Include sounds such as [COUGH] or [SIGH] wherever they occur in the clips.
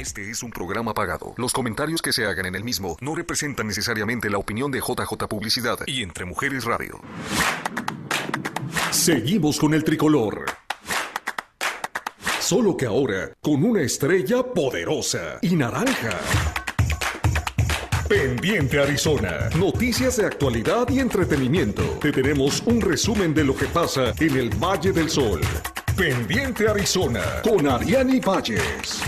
Este es un programa pagado. Los comentarios que se hagan en el mismo no representan necesariamente la opinión de JJ Publicidad y Entre Mujeres Radio. Seguimos con el tricolor. Solo que ahora con una estrella poderosa y naranja. Pendiente Arizona. Noticias de actualidad y entretenimiento. Te tenemos un resumen de lo que pasa en el Valle del Sol. Pendiente Arizona con Ariani Valles.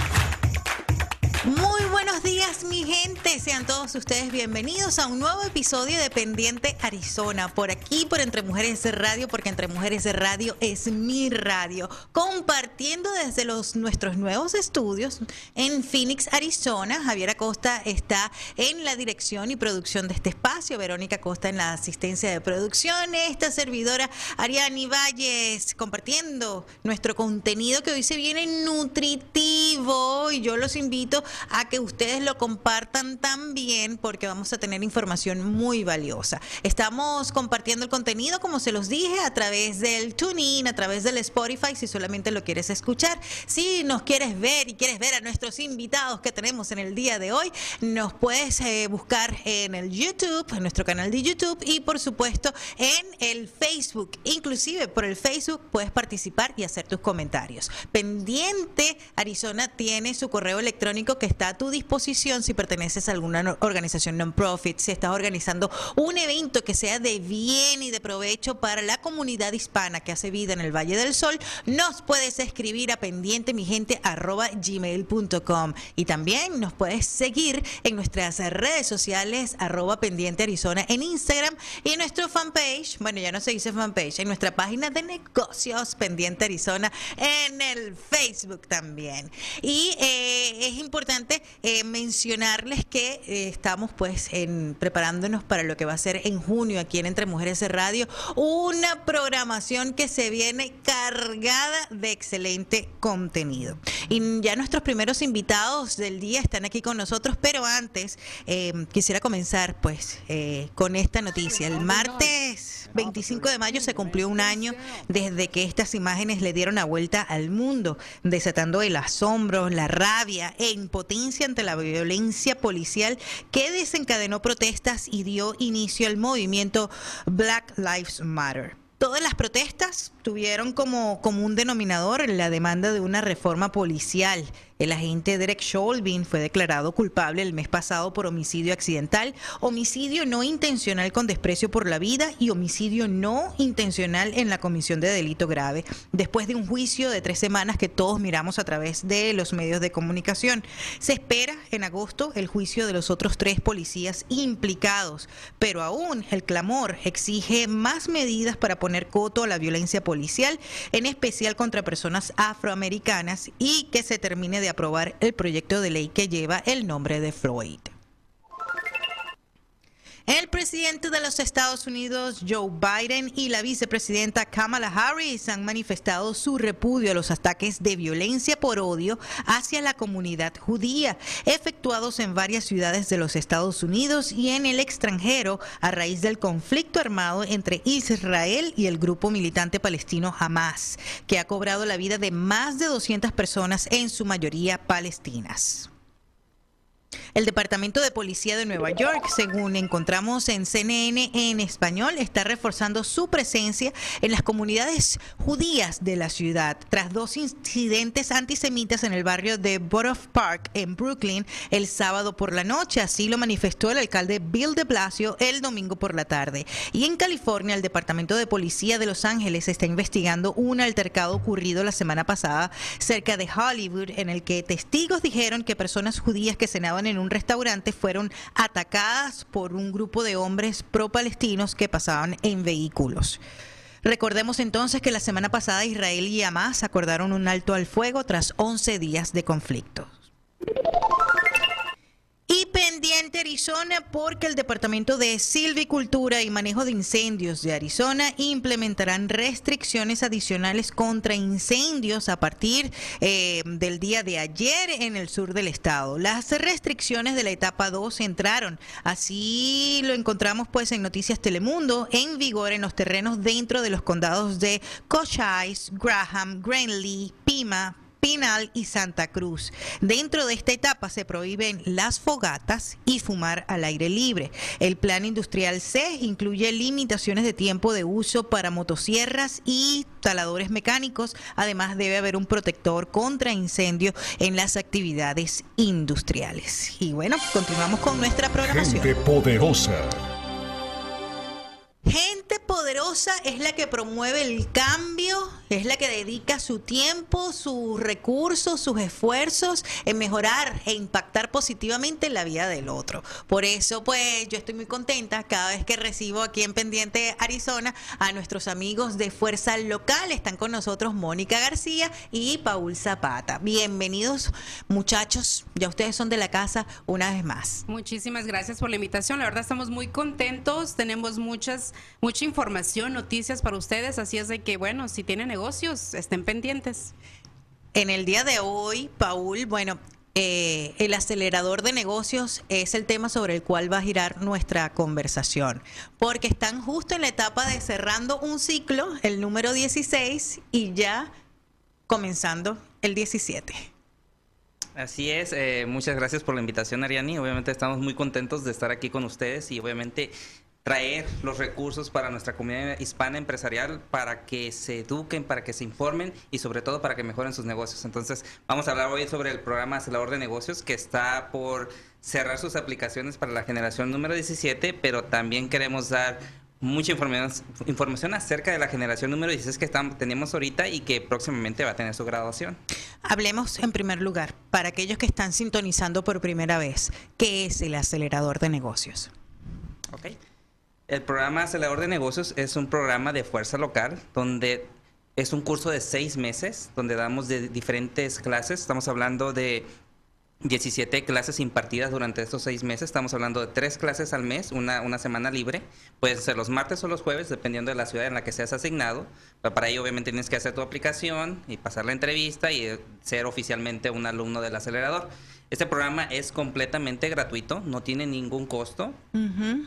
Sean todos ustedes bienvenidos a un nuevo episodio de Pendiente Arizona. Por aquí, por Entre Mujeres Radio, porque Entre Mujeres Radio es mi radio. Compartiendo desde los nuestros nuevos estudios en Phoenix, Arizona. Javier Acosta está en la dirección y producción de este espacio. Verónica Acosta en la asistencia de producción. Esta servidora Ariani Valles compartiendo nuestro contenido que hoy se viene nutritivo. Y yo los invito a que ustedes lo compartan también porque vamos a tener información muy valiosa. Estamos compartiendo el contenido, como se los dije, a través del TuneIn, a través del Spotify, si solamente lo quieres escuchar. Si nos quieres ver y quieres ver a nuestros invitados que tenemos en el día de hoy, nos puedes eh, buscar en el YouTube, en nuestro canal de YouTube y por supuesto en el Facebook. Inclusive por el Facebook puedes participar y hacer tus comentarios. Pendiente, Arizona tiene su correo electrónico que está a tu disposición si perteneces a alguna organización non-profit, si estás organizando un evento que sea de bien y de provecho para la comunidad hispana que hace vida en el Valle del Sol, nos puedes escribir a pendiente y también nos puedes seguir en nuestras redes sociales arroba pendiente Arizona en Instagram y en nuestro fanpage, bueno ya no se dice fanpage, en nuestra página de negocios pendiente Arizona en el Facebook también. Y eh, es importante eh, mencionarles que eh, estamos pues en, preparándonos para lo que va a ser en junio aquí en Entre Mujeres de Radio, una programación que se viene cargada de excelente contenido. Y ya nuestros primeros invitados del día están aquí con nosotros, pero antes eh, quisiera comenzar pues eh, con esta noticia. El martes 25 de mayo se cumplió un año desde que estas imágenes le dieron la vuelta al mundo, desatando el asombro, la rabia e impotencia ante la violencia policial que desencadenó protestas y dio inicio al movimiento Black Lives Matter. Todas las protestas tuvieron como común denominador la demanda de una reforma policial. El agente Derek Chauvin fue declarado culpable el mes pasado por homicidio accidental, homicidio no intencional con desprecio por la vida y homicidio no intencional en la comisión de delito grave, después de un juicio de tres semanas que todos miramos a través de los medios de comunicación. Se espera en agosto el juicio de los otros tres policías implicados, pero aún el clamor exige más medidas para poner coto a la violencia policial, en especial contra personas afroamericanas, y que se termine de aprobar el proyecto de ley que lleva el nombre de Floyd. El presidente de los Estados Unidos, Joe Biden, y la vicepresidenta Kamala Harris han manifestado su repudio a los ataques de violencia por odio hacia la comunidad judía, efectuados en varias ciudades de los Estados Unidos y en el extranjero a raíz del conflicto armado entre Israel y el grupo militante palestino Hamas, que ha cobrado la vida de más de 200 personas, en su mayoría palestinas. El Departamento de Policía de Nueva York, según encontramos en CNN en español, está reforzando su presencia en las comunidades judías de la ciudad tras dos incidentes antisemitas en el barrio de Borough Park en Brooklyn el sábado por la noche. Así lo manifestó el alcalde Bill de Blasio el domingo por la tarde. Y en California, el Departamento de Policía de Los Ángeles está investigando un altercado ocurrido la semana pasada cerca de Hollywood en el que testigos dijeron que personas judías que cenaban en un restaurante fueron atacadas por un grupo de hombres pro-palestinos que pasaban en vehículos. Recordemos entonces que la semana pasada Israel y Hamas acordaron un alto al fuego tras 11 días de conflicto. Y pendiente Arizona porque el Departamento de Silvicultura y Manejo de Incendios de Arizona implementarán restricciones adicionales contra incendios a partir eh, del día de ayer en el sur del estado. Las restricciones de la etapa 2 entraron, así lo encontramos pues en Noticias Telemundo, en vigor en los terrenos dentro de los condados de Cochise, Graham, Greenlee, Pima, Pinal y Santa Cruz. Dentro de esta etapa se prohíben las fogatas y fumar al aire libre. El plan industrial C incluye limitaciones de tiempo de uso para motosierras y taladores mecánicos. Además, debe haber un protector contra incendio en las actividades industriales. Y bueno, continuamos con nuestra programación. Gente poderosa. Gente poderosa es la que promueve el cambio, es la que dedica su tiempo, sus recursos, sus esfuerzos en mejorar e impactar positivamente la vida del otro. Por eso, pues, yo estoy muy contenta cada vez que recibo aquí en Pendiente Arizona a nuestros amigos de Fuerza Local. Están con nosotros Mónica García y Paul Zapata. Bienvenidos, muchachos. Ya ustedes son de la casa una vez más. Muchísimas gracias por la invitación. La verdad, estamos muy contentos. Tenemos muchas mucha información, noticias para ustedes, así es de que, bueno, si tienen negocios, estén pendientes. En el día de hoy, Paul, bueno, eh, el acelerador de negocios es el tema sobre el cual va a girar nuestra conversación, porque están justo en la etapa de cerrando un ciclo, el número 16, y ya comenzando el 17. Así es, eh, muchas gracias por la invitación, Ariani. Obviamente estamos muy contentos de estar aquí con ustedes y obviamente traer los recursos para nuestra comunidad hispana empresarial para que se eduquen, para que se informen y sobre todo para que mejoren sus negocios. Entonces, vamos a hablar hoy sobre el programa Acelerador de Negocios que está por cerrar sus aplicaciones para la generación número 17, pero también queremos dar mucha información, información acerca de la generación número 16 que estamos, tenemos ahorita y que próximamente va a tener su graduación. Hablemos en primer lugar, para aquellos que están sintonizando por primera vez, ¿qué es el acelerador de negocios? Okay. El programa Acelerador de Negocios es un programa de fuerza local donde es un curso de seis meses donde damos de diferentes clases. Estamos hablando de 17 clases impartidas durante estos seis meses. Estamos hablando de tres clases al mes, una, una semana libre. Pueden ser los martes o los jueves, dependiendo de la ciudad en la que seas asignado. Pero para ello, obviamente, tienes que hacer tu aplicación y pasar la entrevista y ser oficialmente un alumno del acelerador. Este programa es completamente gratuito, no tiene ningún costo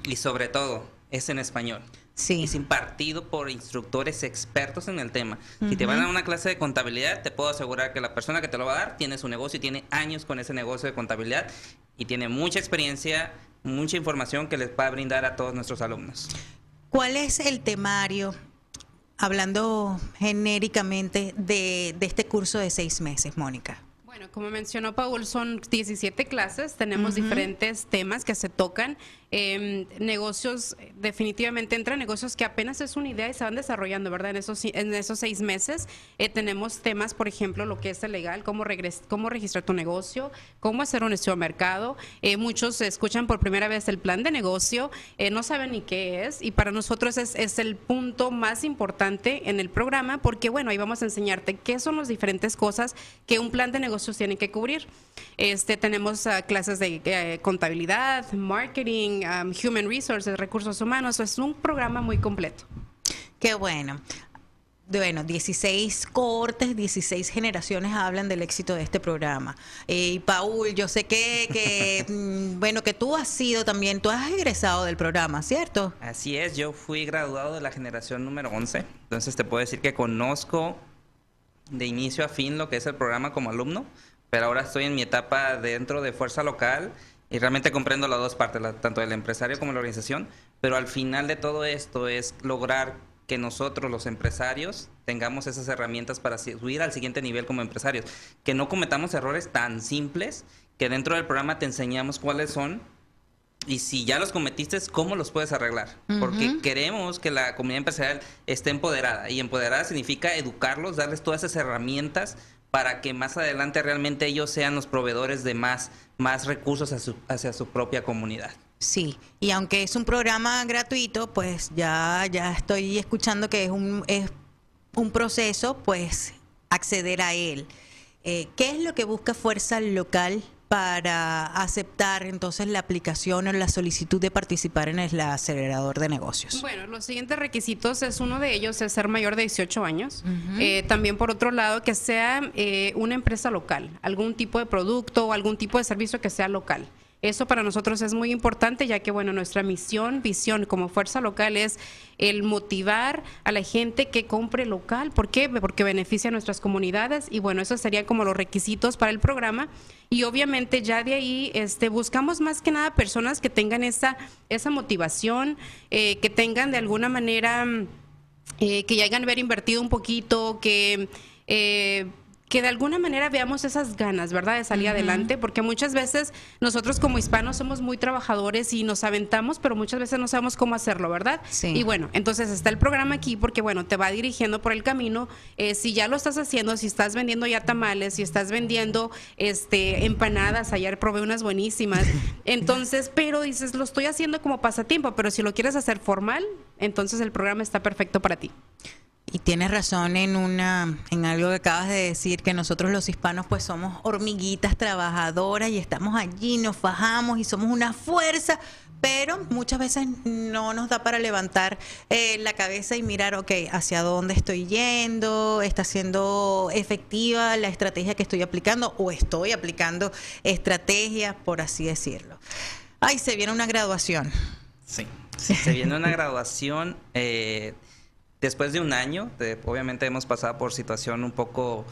y sobre todo es en español. Sí. Es impartido por instructores expertos en el tema. Si te van a dar una clase de contabilidad, te puedo asegurar que la persona que te lo va a dar tiene su negocio y tiene años con ese negocio de contabilidad y tiene mucha experiencia, mucha información que les va a brindar a todos nuestros alumnos. ¿Cuál es el temario, hablando genéricamente, de, de este curso de seis meses, Mónica? Bueno, como mencionó Paul, son 17 clases, tenemos diferentes temas que se tocan eh, negocios, definitivamente entre negocios que apenas es una idea y se van desarrollando, ¿verdad? En esos, en esos seis meses eh, tenemos temas, por ejemplo, lo que es el legal, cómo, cómo registrar tu negocio, cómo hacer un estudio de mercado. Eh, muchos escuchan por primera vez el plan de negocio, eh, no saben ni qué es y para nosotros es, es el punto más importante en el programa porque, bueno, ahí vamos a enseñarte qué son las diferentes cosas que un plan de negocios tiene que cubrir. Este, tenemos uh, clases de uh, contabilidad, marketing, Um, Human Resources, Recursos Humanos. Es un programa muy completo. Qué bueno. Bueno, 16 cortes, 16 generaciones hablan del éxito de este programa. Eh, y Paul, yo sé que, que [LAUGHS] mm, bueno, que tú has sido también, tú has egresado del programa, ¿cierto? Así es, yo fui graduado de la generación número 11, entonces te puedo decir que conozco de inicio a fin lo que es el programa como alumno, pero ahora estoy en mi etapa dentro de Fuerza Local y realmente comprendo las dos partes, tanto el empresario como la organización, pero al final de todo esto es lograr que nosotros los empresarios tengamos esas herramientas para subir al siguiente nivel como empresarios, que no cometamos errores tan simples que dentro del programa te enseñamos cuáles son y si ya los cometiste, ¿cómo los puedes arreglar? Porque queremos que la comunidad empresarial esté empoderada y empoderada significa educarlos, darles todas esas herramientas para que más adelante realmente ellos sean los proveedores de más, más recursos hacia su, propia comunidad. Sí, y aunque es un programa gratuito, pues ya, ya estoy escuchando que es un, es un proceso, pues acceder a él. Eh, ¿Qué es lo que busca Fuerza Local para aceptar entonces la aplicación o la solicitud de participar en el acelerador de negocios? Bueno, los siguientes requisitos es uno de ellos es ser mayor de 18 años. Eh, también por otro lado que sea eh, una empresa local, algún tipo de producto o algún tipo de servicio que sea local. Eso para nosotros es muy importante, ya que, bueno, nuestra misión, visión como fuerza local es el motivar a la gente que compre local. ¿Por qué? Porque beneficia a nuestras comunidades y, bueno, esos serían como los requisitos para el programa. Y obviamente ya de ahí este, buscamos más que nada personas que tengan esa, esa motivación, eh, que tengan de alguna manera, eh, que ya hayan haber invertido un poquito, que... Eh, que de alguna manera veamos esas ganas, ¿verdad?, de salir adelante, porque muchas veces nosotros como hispanos somos muy trabajadores y nos aventamos, pero muchas veces no sabemos cómo hacerlo, ¿verdad? Sí. Y bueno, entonces está el programa aquí porque, bueno, te va dirigiendo por el camino. Eh, si ya lo estás haciendo, si estás vendiendo ya tamales, si estás vendiendo este empanadas, ayer probé unas buenísimas, [LAUGHS] entonces, pero dices, lo estoy haciendo como pasatiempo, pero si lo quieres hacer formal, entonces el programa está perfecto para ti. Y tienes razón en una en algo que acabas de decir que nosotros los hispanos pues somos hormiguitas trabajadoras y estamos allí, nos fajamos y somos una fuerza, pero muchas veces no nos da para levantar eh, la cabeza y mirar, ok, hacia dónde estoy yendo, está siendo efectiva la estrategia que estoy aplicando o estoy aplicando estrategias, por así decirlo. Ay, se viene una graduación. Sí. Se viene una graduación. Eh, después de un año, de- obviamente hemos pasado por situación un poco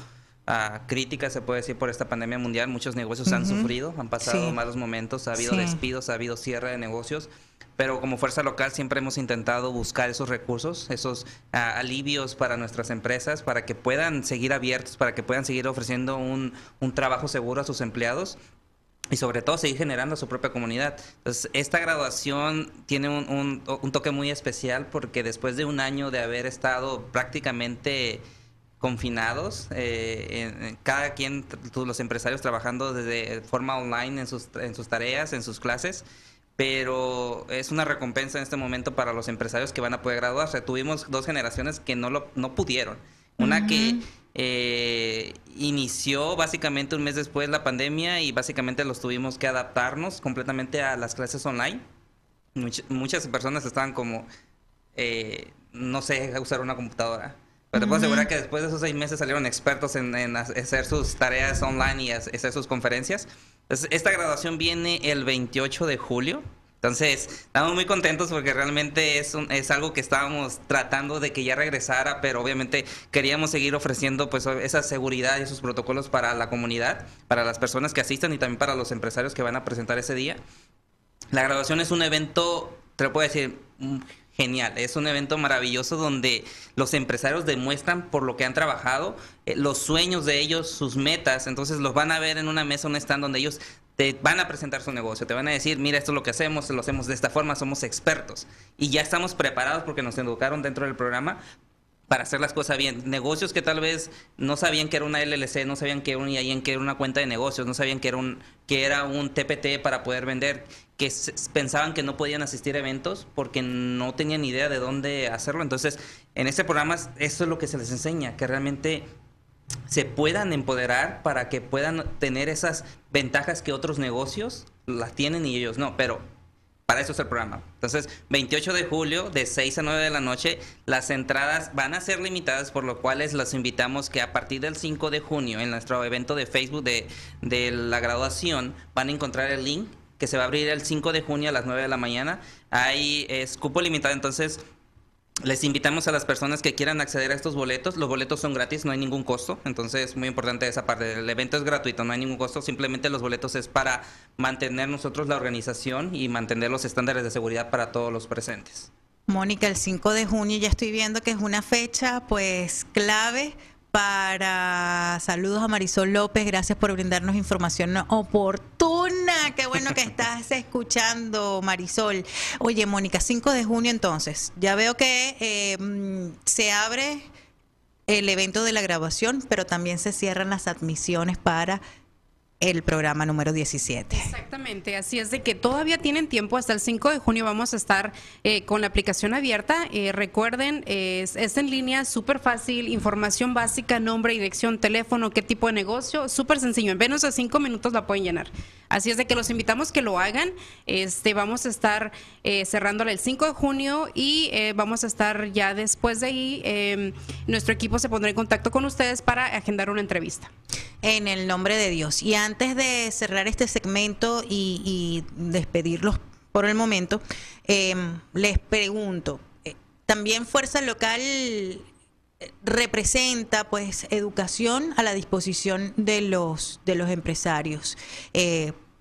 ah, crítica, se puede decir, por esta pandemia mundial. Muchos negocios han sufrido, han pasado Sí. malos momentos, ha habido Sí. despidos, ha habido cierre de negocios. Pero como fuerza local siempre hemos intentado buscar esos recursos, esos ah, alivios para nuestras empresas, para que puedan seguir abiertos, para que puedan seguir ofreciendo un, un trabajo seguro a sus empleados y sobre todo seguir generando su propia comunidad. Entonces, esta graduación tiene un, un- un toque muy especial porque después de un año de haber estado prácticamente confinados, eh, en- cada quien, los empresarios trabajando de forma online en sus, en sus tareas, en sus clases, pero es una recompensa en este momento para los empresarios que van a poder graduarse. Tuvimos dos generaciones que no, lo, no pudieron. Una que eh, inició básicamente un mes después de la pandemia y básicamente los tuvimos que adaptarnos completamente a las clases online. Much- muchas personas estaban como, eh, no sé usar una computadora. Pero te puedo asegurar que después de esos seis meses salieron expertos en, en hacer sus tareas online y hacer sus conferencias. Entonces, esta graduación viene el 28 de julio. Entonces, estamos muy contentos porque realmente es, un- es algo que estábamos tratando de que ya regresara, pero obviamente queríamos seguir ofreciendo pues esa seguridad y esos protocolos para la comunidad, para las personas que asistan y también para los empresarios que van a presentar ese día. La graduación es un evento, te lo puedo decir, mm, genial. Es un evento maravilloso donde los empresarios demuestran por lo que han trabajado, eh, los sueños de ellos, sus metas. Entonces los van a ver en una mesa, un stand donde ellos te van a presentar su negocio, te van a decir, mira, esto es lo que hacemos, lo hacemos de esta forma, somos expertos. Y ya estamos preparados porque nos educaron dentro del programa para hacer las cosas bien. Negocios que tal vez no sabían que era una LLC, no sabían que era un que era una cuenta de negocios, no sabían que era un, que era un TPT para poder vender, que pensaban que no podían asistir a eventos porque no tenían idea de dónde hacerlo. Entonces, en este programa eso es lo que se les enseña, que realmente se puedan empoderar para que puedan tener esas ventajas que otros negocios las tienen y ellos no, pero para eso es el programa. Entonces, 28 de julio, de 6 a 9 de la noche, las entradas van a ser limitadas, por lo cual los invitamos que a partir del 5 de junio, en nuestro evento de Facebook de, de la graduación, van a encontrar el link que se va a abrir el 5 de junio a las 9 de la mañana. Hay es cupo limitado, entonces les invitamos a las personas que quieran acceder a estos boletos. Los boletos son gratis, no hay ningún costo. Entonces, muy importante esa parte. El evento es gratuito, no hay ningún costo. Simplemente los boletos es para mantener nosotros la organización y mantener los estándares de seguridad para todos los presentes. Mónica, el 5 de junio ya estoy viendo que es una fecha pues clave para saludos a Marisol López, gracias por brindarnos información oportuna. Qué bueno que estás [LAUGHS] escuchando, Marisol. Oye, Mónica, 5 de junio entonces, ya veo que eh, se abre el evento de la grabación, pero también se cierran las admisiones para el programa número 17. Exactamente, así es de que todavía tienen tiempo, hasta el 5 de junio vamos a estar eh, con la aplicación abierta. Eh, recuerden, es, es en línea, súper fácil, información básica, nombre, dirección, teléfono, qué tipo de negocio, súper sencillo. En menos de cinco minutos la pueden llenar. Así es de que los invitamos que lo hagan. Este, vamos a estar eh, cerrándola el 5 de junio y eh, vamos a estar ya después de ahí, em, nuestro equipo se pondrá en contacto con ustedes para agendar una entrevista. En el nombre de Dios. Y antes de cerrar este segmento y, despedirlos por el momento, em, les pregunto, eh, ¿también Fuerza Local representa pues educación a la disposición de los de los empresarios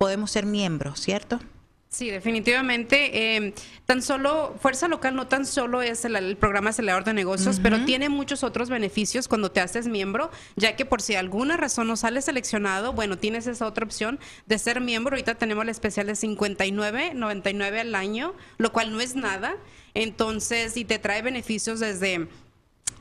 podemos ser miembros cierto Sí, definitivamente. eh, tan solo, Fuerza Local no tan solo es el, el programa acelerador de negocios, pero tiene muchos otros beneficios cuando te haces miembro, ya que por si alguna razón no sales seleccionado, bueno, tienes esa otra opción de ser miembro. Ahorita tenemos el especial de 59, 99 al año, lo cual no es nada. Entonces, y te trae beneficios desde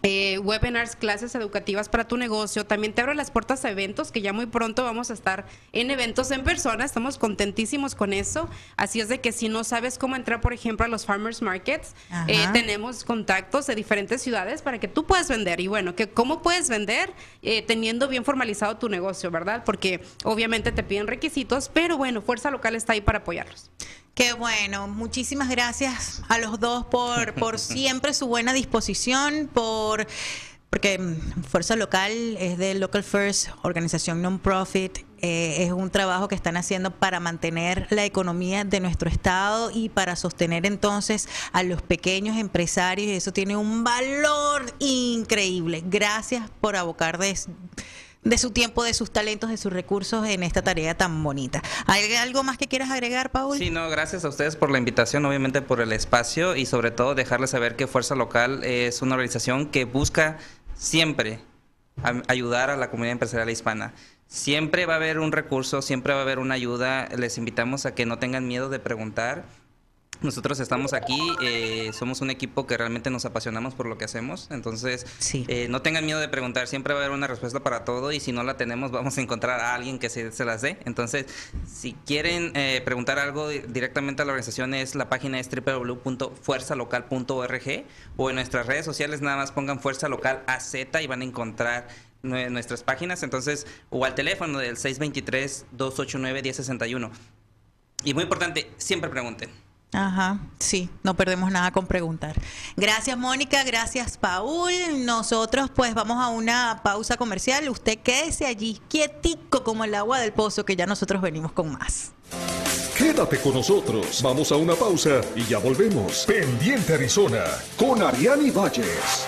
eh, webinars, clases educativas para tu negocio. También te abre las puertas a eventos, que ya muy pronto vamos a estar en eventos en persona. Estamos contentísimos con eso. Así es de que si no sabes cómo entrar, por ejemplo, a los farmers markets, eh, tenemos contactos de diferentes ciudades para que tú puedas vender. Y bueno, que cómo puedes vender Eh, teniendo bien formalizado tu negocio, ¿verdad? Porque obviamente te piden requisitos, pero bueno, Fuerza Local está ahí para apoyarlos. Qué bueno, muchísimas gracias a los dos por, por [LAUGHS] siempre su buena disposición, por porque Fuerza Local es de Local First, organización non-profit, eh, es un trabajo que están haciendo para mantener la economía de nuestro estado y para sostener entonces a los pequeños empresarios y eso tiene un valor increíble. Gracias por abocar de de su tiempo, de sus talentos, de sus recursos en esta tarea tan bonita. ¿Hay algo más que quieras agregar, Paul? Sí, no, gracias a ustedes por la invitación, obviamente por el espacio y sobre todo dejarles saber que Fuerza Local es una organización que busca siempre ayudar a la comunidad empresarial hispana. Siempre va a haber un recurso, siempre va a haber una ayuda. Les invitamos a que no tengan miedo de preguntar. Nosotros estamos aquí, eh, somos un equipo que realmente nos apasionamos por lo que hacemos, entonces Sí. eh, no tengan miedo de preguntar, siempre va a haber una respuesta para todo y si no la tenemos vamos a encontrar a alguien que se, se las dé. Entonces, si quieren eh, preguntar algo di- directamente a la organización es la página es www.fuerzalocal.org o en nuestras redes sociales nada más pongan Fuerza Local AZ y van a encontrar nue- nuestras páginas, entonces o al teléfono del 623-289-1061. Y muy importante, siempre pregunten. Ajá, sí, no perdemos nada con preguntar. Gracias, Mónica, gracias, Paul. Nosotros pues vamos a una pausa comercial. Usted quédese allí, quietico como el agua del pozo, que ya nosotros venimos con más. Quédate con nosotros. Vamos a una pausa y ya volvemos. Pendiente Arizona con Ariani Valles.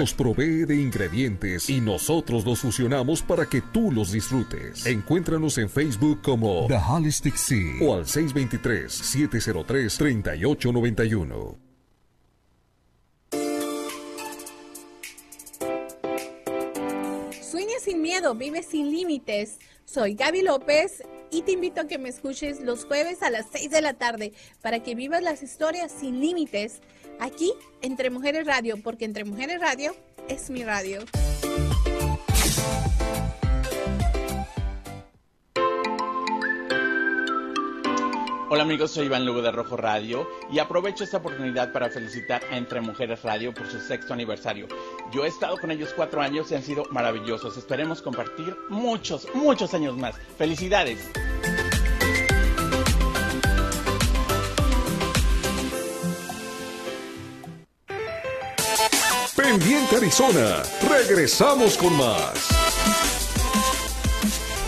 nos provee de ingredientes y nosotros los fusionamos para que tú los disfrutes. Encuéntranos en Facebook como The Holistic Sea o al 623-703-3891. Sueña sin miedo, vive sin límites. Soy Gaby López y te invito a que me escuches los jueves a las 6 de la tarde para que vivas las historias sin límites aquí Entre Mujeres Radio, porque Entre Mujeres Radio es mi radio. Hola amigos, soy Iván Lugo de Rojo Radio y aprovecho esta oportunidad para felicitar a Entre Mujeres Radio por su sexto aniversario. Yo he estado con ellos cuatro años y han sido maravillosos. Esperemos compartir muchos, muchos años más. Felicidades. Pendiente Arizona, regresamos con más.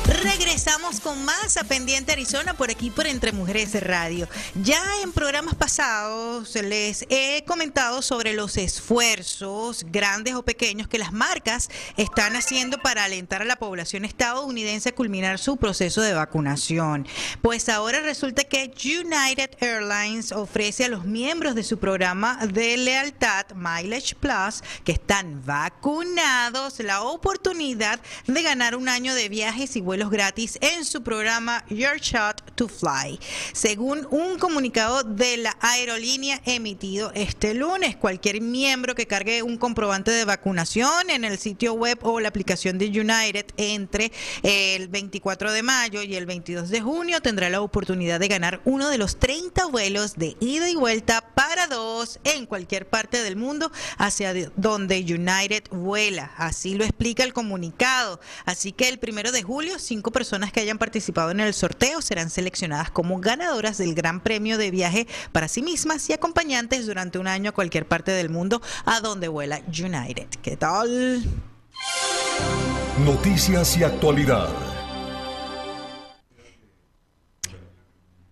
Regresamos con más a Pendiente Arizona por aquí por Entre Mujeres Radio. Ya en programas pasados les he comentado sobre los esfuerzos grandes o pequeños que las marcas están haciendo para alentar a la población estadounidense a culminar su proceso de vacunación. Pues ahora resulta que United Airlines ofrece a los miembros de su programa de lealtad Mileage Plus que están vacunados la oportunidad de ganar un año de viajes y vuelos gratis en su programa Your Shot to Fly. Según un comunicado de la aerolínea emitido este lunes, cualquier miembro que cargue un comprobante de vacunación en el sitio web o la aplicación de United entre el 24 de mayo y el 22 de junio tendrá la oportunidad de ganar uno de los 30 vuelos de ida y vuelta para dos en cualquier parte del mundo hacia donde United vuela. Así lo explica el comunicado. Así que el primero de julio, cinco personas que hayan participado en el sorteo serán seleccionadas como ganadoras del Gran Premio de viaje para sí mismas y acompañantes durante un año a cualquier parte del mundo a donde vuela United. ¿Qué tal? Noticias y actualidad.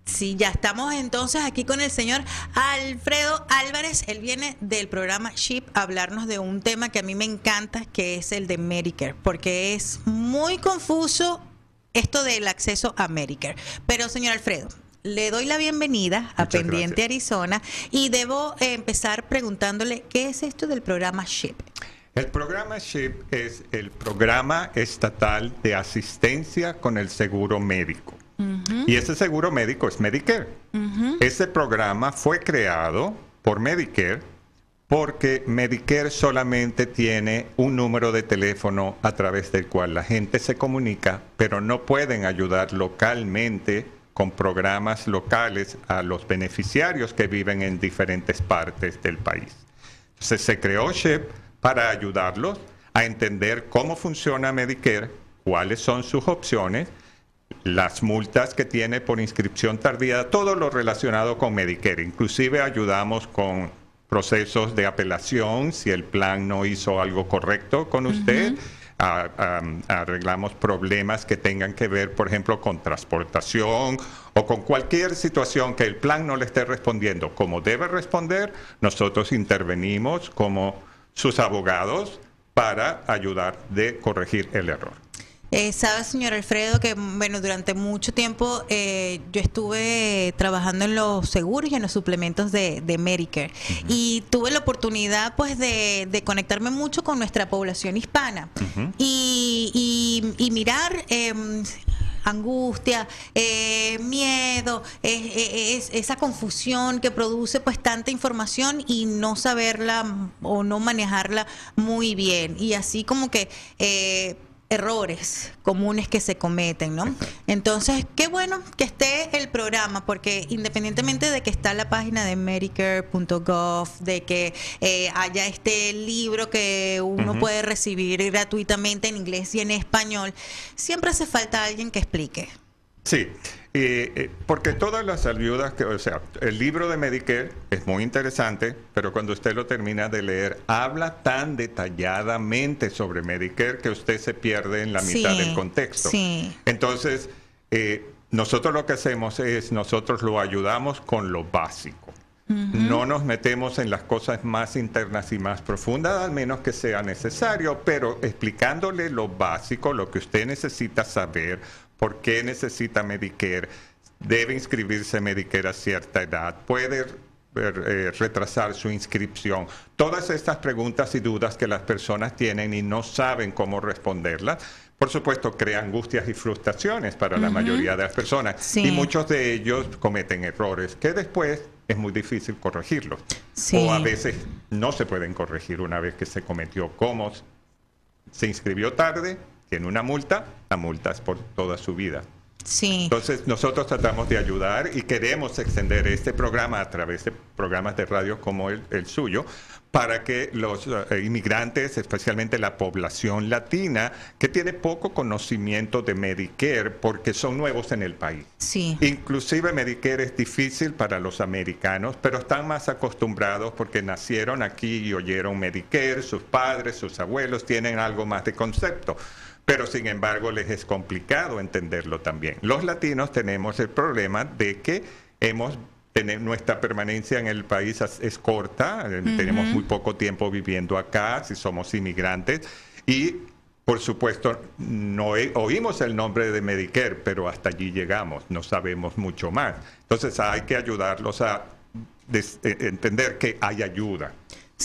Sí, ya estamos entonces aquí con el señor Alfredo Álvarez. Él viene del programa SHIP a hablarnos de un tema que a mí me encanta, que es el de Medicare, porque es muy confuso esto del acceso a Medicare. Pero, señor Alfredo, le doy la bienvenida a Pendiente Arizona y debo empezar preguntándole qué es esto del programa SHIP. El programa SHIP es el programa estatal de asistencia con el seguro médico. Y ese seguro médico es Medicare. Ese programa fue creado por Medicare porque Medicare solamente tiene un número de teléfono a través del cual la gente se comunica, pero no pueden ayudar localmente con programas locales a los beneficiarios que viven en diferentes partes del país. Entonces se creó SHIP para ayudarlos a entender cómo funciona Medicare, cuáles son sus opciones las multas que tiene por inscripción tardía, todo lo relacionado con Medicare. Inclusive ayudamos con procesos de apelación si el plan no hizo algo correcto con usted. arreglamos problemas que tengan que ver, por ejemplo, con transportación o con cualquier situación que el plan no le esté respondiendo como debe responder, nosotros intervenimos como sus abogados para ayudar de corregir el error. Eh, Sabe, señor Alfredo, que bueno, durante mucho tiempo eh, yo estuve trabajando en los seguros y en los suplementos de, de Medicare. Y tuve la oportunidad pues de, conectarme mucho con nuestra población hispana. y, y, mirar em, angustia, eh, miedo, es, esa confusión que produce pues tanta información y no saberla o no manejarla muy bien. Y así como que eh, errores comunes que se cometen, ¿no? Entonces, qué bueno que esté el programa, porque independientemente de que está la página de medicare.gov, de que eh, haya este libro que uno puede recibir gratuitamente en inglés y en español, siempre hace falta alguien que explique. Sí, eh, porque todas las ayudas, que, o sea, el libro de Medicare es muy interesante, pero cuando usted lo termina de leer, habla tan detalladamente sobre Medicare que usted se pierde en la mitad del contexto. Sí. Entonces, eh, nosotros lo que hacemos es, nosotros lo ayudamos con lo básico. No nos metemos en las cosas más internas y más profundas, al menos que sea necesario, pero explicándole lo básico, lo que usted necesita saber, por qué necesita Medicare, debe inscribirse Medicare a cierta edad, puede eh, retrasar su inscripción. Todas estas preguntas y dudas que las personas tienen y no saben cómo responderlas, por supuesto, crean angustias y frustraciones para la mayoría de las personas. Y muchos de ellos cometen errores que después es muy difícil corregirlos. O a veces no se pueden corregir una vez que se cometió. Como se inscribió tarde, tiene una multa, la multa es por toda su vida. Sí. Entonces nosotros tratamos de ayudar y queremos extender este programa a través de programas de radio como el, el suyo para que los eh, inmigrantes, especialmente la población latina, que tiene poco conocimiento de Medicare porque son nuevos en el país. Sí. Inclusive Medicare es difícil para los americanos, pero están más acostumbrados porque nacieron aquí y oyeron Medicare, sus padres, sus abuelos tienen algo más de concepto pero sin embargo les es complicado entenderlo también. Los latinos tenemos el problema de que hemos nuestra permanencia en el país es, corta, eh, tenemos muy poco tiempo viviendo acá, si somos inmigrantes, y por supuesto no oímos el nombre de Medicare, pero hasta allí llegamos, no sabemos mucho más. Entonces hay que ayudarlos a eh, entender que hay ayuda.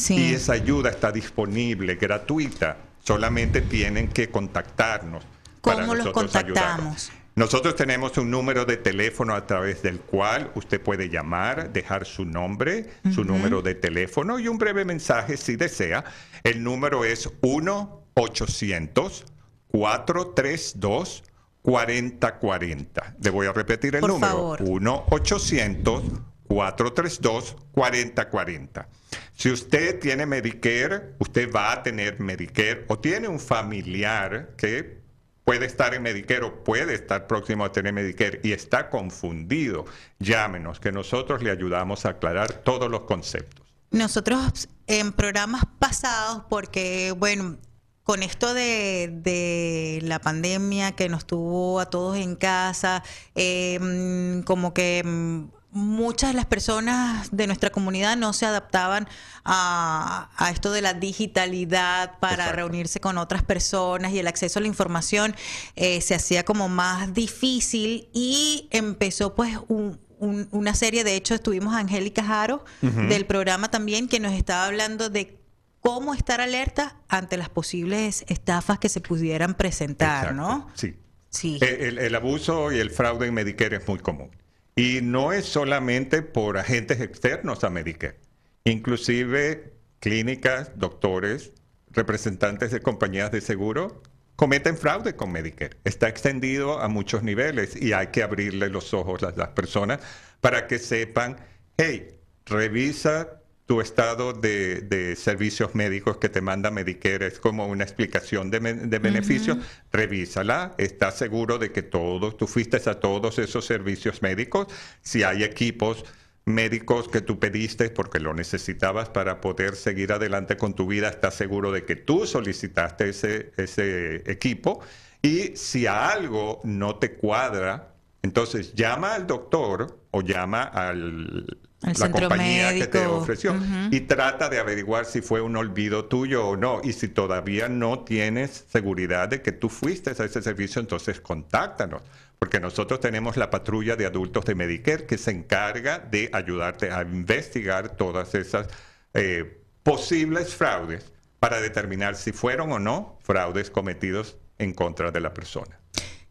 Y esa ayuda está disponible, gratuita. Solamente tienen que contactarnos. ¿Cómo los contactamos? Nosotros tenemos un número de teléfono a través del cual usted puede llamar, dejar su nombre, su número de teléfono y un breve mensaje si desea. El número es 1-800-432. 4040. Le voy a repetir el Por número. favor. 1-800-432-4040. Si usted tiene Medicare, usted va a tener Medicare o tiene un familiar que puede estar en Medicare o puede estar próximo a tener Medicare y está confundido, llámenos, que nosotros le ayudamos a aclarar todos los conceptos. Nosotros en programas pasados, porque bueno, con esto de, la pandemia que nos tuvo a todos en casa, eh, como que mm, muchas de las personas de nuestra comunidad no se adaptaban a, a esto de la digitalidad para Exacto. reunirse con otras personas y el acceso a la información eh, se hacía como más difícil y empezó pues un- un- una serie, de hecho estuvimos a Angélica Jaro del programa también que nos estaba hablando de cómo estar alerta ante las posibles estafas que se pudieran presentar, Exacto, ¿no? Sí. Sí. El, el abuso y el fraude en Medicare es muy común. Y no es solamente por agentes externos a Medicare. Inclusive clínicas, doctores, representantes de compañías de seguro cometen fraude con Medicare. Está extendido a muchos niveles y hay que abrirle los ojos a las personas para que sepan, hey, revisa tu estado de, de servicios médicos que te manda Medicare es como una explicación de, de beneficios, revísala, estás seguro de que todos, tú fuiste a todos esos servicios médicos, si hay equipos médicos que tú pediste porque lo necesitabas para poder seguir adelante con tu vida, estás seguro de que tú solicitaste ese, ese equipo y si a algo no te cuadra, entonces llama al doctor o llama al, Al la compañía que te ofreció y trata de averiguar si fue un olvido tuyo o no. Y si todavía no tienes seguridad de que tú fuiste a ese servicio, entonces contáctanos. Porque nosotros tenemos la patrulla de adultos de Medicare que se encarga de ayudarte a investigar todas esas eh, posibles fraudes para determinar si fueron o no fraudes cometidos en contra de la persona.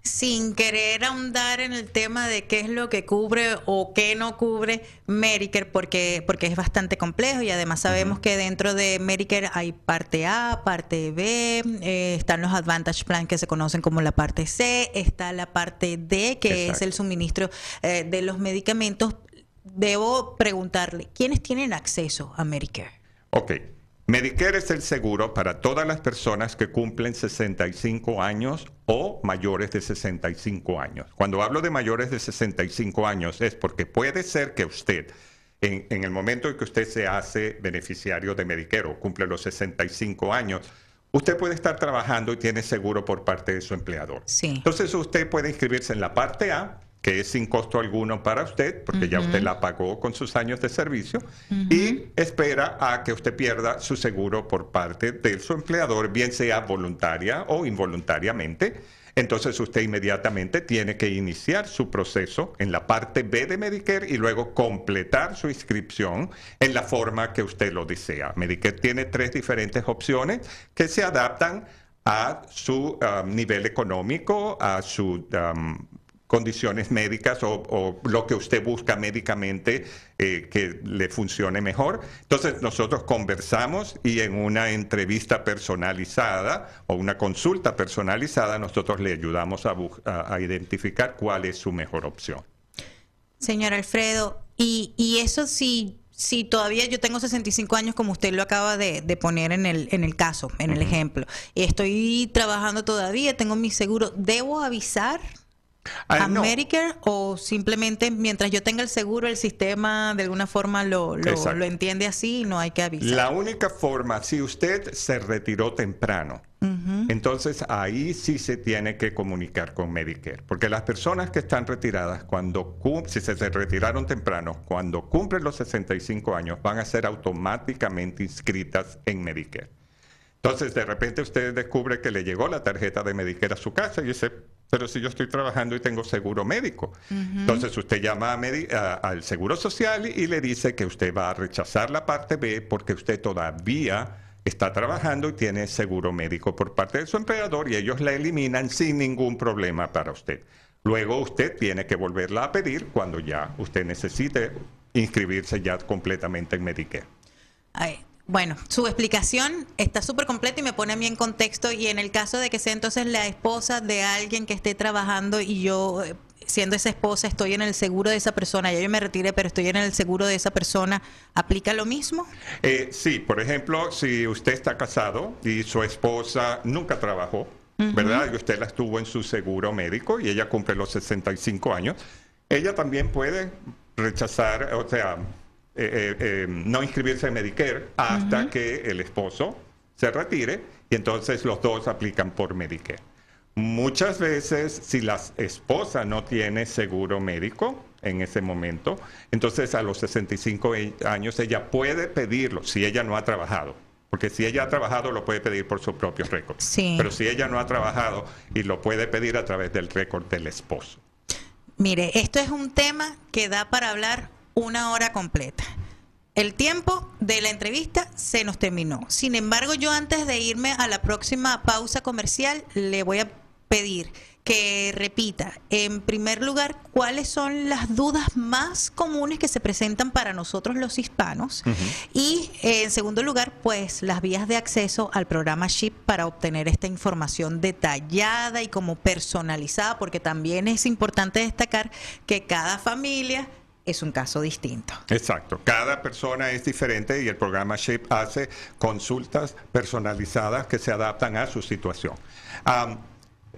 Sin querer ahondar en el tema de qué es lo que cubre o qué no cubre Medicare, porque, porque es bastante complejo y además sabemos que dentro de Medicare hay parte A, parte B, eh, están los Advantage Plan que se conocen como la parte C, está la parte D, que es el suministro eh, de los medicamentos. Debo preguntarle, ¿quiénes tienen acceso a Medicare? Ok. Medicare es el seguro para todas las personas que cumplen 65 años o mayores de 65 años. Cuando hablo de mayores de 65 años es porque puede ser que usted, en, en el momento en que usted se hace beneficiario de Medicare o cumple los 65 años, usted puede estar trabajando y tiene seguro por parte de su empleador. Sí. Entonces usted puede inscribirse en la parte A, que es sin costo alguno para usted, porque ya usted la pagó con sus años de servicio, y espera a que usted pierda su seguro por parte de su empleador, bien sea voluntaria o involuntariamente. Entonces usted inmediatamente tiene que iniciar su proceso en la parte B de Medicare y luego completar su inscripción en la forma que usted lo desea. Medicare tiene tres diferentes opciones que se adaptan a su um, nivel económico, a su um, condiciones médicas o, o lo que usted busca médicamente eh, que le funcione mejor. Entonces nosotros conversamos y en una entrevista personalizada o una consulta personalizada nosotros le ayudamos a, a- a identificar cuál es su mejor opción. Señor Alfredo, y, y eso sí, si todavía yo tengo 65 años, como usted lo acaba de, de poner en el, en el caso, en el ejemplo, y estoy trabajando todavía, tengo mi seguro, ¿debo avisar Ah, a no. Medicare o simplemente mientras yo tenga el seguro, el sistema de alguna forma lo, lo, entiende así y no hay que avisar? La única forma, si usted se retiró temprano, entonces ahí sí se tiene que comunicar con Medicare, porque las personas que están retiradas, cuando si se retiraron temprano, cuando cumplen los 65 años, van a ser automáticamente inscritas en Medicare. Entonces, de repente usted descubre que le llegó la tarjeta de Medicare a su casa y dice, pero si yo estoy trabajando y tengo seguro médico. Entonces usted llama al Seguro Social y le dice que usted va a rechazar la parte B porque usted todavía está trabajando y tiene seguro médico por parte de su empleador y ellos la eliminan sin ningún problema para usted. Luego usted tiene que volverla a pedir cuando ya usted necesite inscribirse ya completamente en Medicare. Bueno, su explicación está súper completa y me pone a mí en contexto. Y en el caso de que sea entonces la esposa de alguien que esté trabajando y yo, eh, siendo esa esposa, estoy en el seguro de esa persona, ya yo me retiré, pero estoy en el seguro de esa persona, ¿aplica lo mismo? Eh, sí, por ejemplo, si usted está casado y su esposa nunca trabajó, ¿verdad? Y usted la estuvo en su seguro médico y ella cumple los 65 años. Ella también puede rechazar, o sea, eh, eh, eh, no inscribirse en Medicare hasta que el esposo se retire y entonces los dos aplican por Medicare. Muchas veces, si la esposa no tiene seguro médico en ese momento, entonces a los 65 años ella puede pedirlo si ella no ha trabajado. Porque si ella ha trabajado, lo puede pedir por su propio récord. Pero si ella no ha trabajado, y lo puede pedir a través del récord del esposo. Mire, esto es un tema que da para hablar una hora completa. El tiempo de la entrevista se nos terminó. Sin embargo, yo antes de irme a la próxima pausa comercial, le voy a pedir que repita, en primer lugar, cuáles son las dudas más comunes que se presentan para nosotros los hispanos y en segundo lugar, pues las vías de acceso al programa SHIP para obtener esta información detallada y como personalizada, porque también es importante destacar que cada familia es un caso distinto. Exacto, cada persona es diferente y el programa SHIP hace consultas personalizadas que se adaptan a su situación.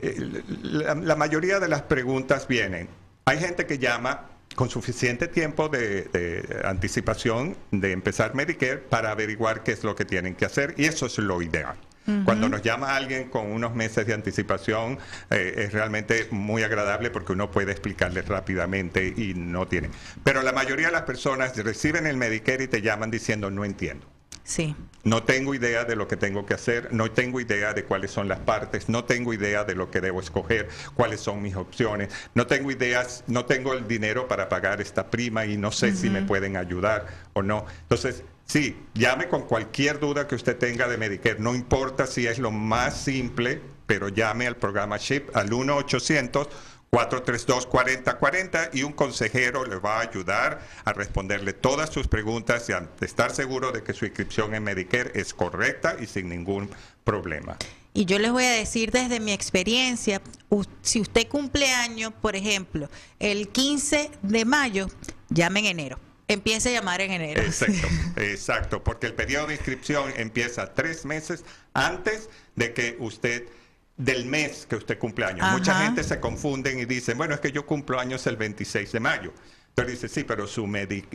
Eh, la, mayoría de las preguntas vienen. Hay gente que llama con suficiente tiempo de, anticipación de empezar Medicare para averiguar qué es lo que tienen que hacer y eso es lo ideal. Cuando nos llama alguien con unos meses de anticipación eh, es realmente muy agradable porque uno puede explicarle rápidamente y no tiene. Pero la mayoría de las personas reciben el Medicare y te llaman diciendo no entiendo. Sí. No tengo idea de lo que tengo que hacer, no tengo idea de cuáles son las partes, no tengo idea de lo que debo escoger, cuáles son mis opciones, no tengo ideas, no tengo el dinero para pagar esta prima y no sé si me pueden ayudar o no. Entonces, sí, llame con cualquier duda que usted tenga de Medicare, no importa si es lo más simple, pero llame al programa SHIP al 1 800 432-4040 y un consejero le va a ayudar a responderle todas sus preguntas y a estar seguro de que su inscripción en Medicare es correcta y sin ningún problema. Y yo les voy a decir desde mi experiencia, si usted cumple año, por ejemplo, el 15 de mayo, llame en enero. Empiece a llamar en enero. Exacto, exacto, porque el periodo de inscripción empieza tres meses antes de que usted del mes que usted cumple años. Mucha gente se confunden y dicen, bueno, es que yo cumplo años el 26 de mayo. Pero dice, sí, pero su,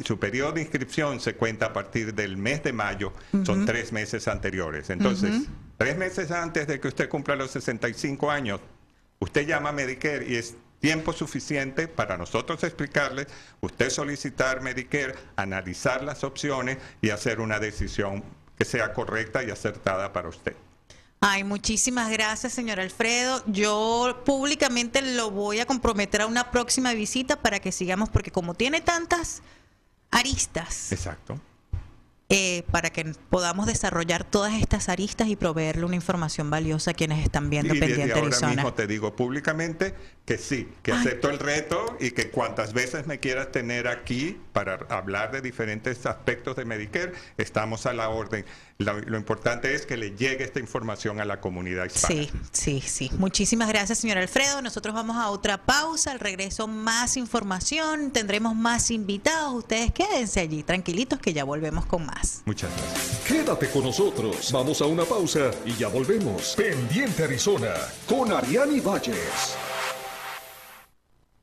su periodo de inscripción se cuenta a partir del mes de mayo, son tres meses anteriores. Entonces, tres meses antes de que usted cumpla los 65 años, usted llama a Medicare y es tiempo suficiente para nosotros explicarle, usted solicitar Medicare, analizar las opciones y hacer una decisión que sea correcta y acertada para usted. Ay, muchísimas gracias, señor Alfredo. Yo públicamente lo voy a comprometer a una próxima visita para que sigamos, porque como tiene tantas aristas. Exacto. Eh, para que podamos desarrollar todas estas aristas y proveerle una información valiosa a quienes están viendo y Pendiente ahora mismo te digo públicamente que sí, que acepto el reto y que cuantas veces me quieras tener aquí para hablar de diferentes aspectos de Medicare, estamos a la orden. Lo, importante es que le llegue esta información a la comunidad hispana. Sí, sí, sí. Muchísimas gracias, señor Alfredo. Nosotros vamos a otra pausa. Al regreso, más información. Tendremos más invitados. Ustedes quédense allí, tranquilitos, que ya volvemos con más. Muchas gracias. Quédate con nosotros. Vamos a una pausa y ya volvemos. Pendiente Arizona con Ariani Valles.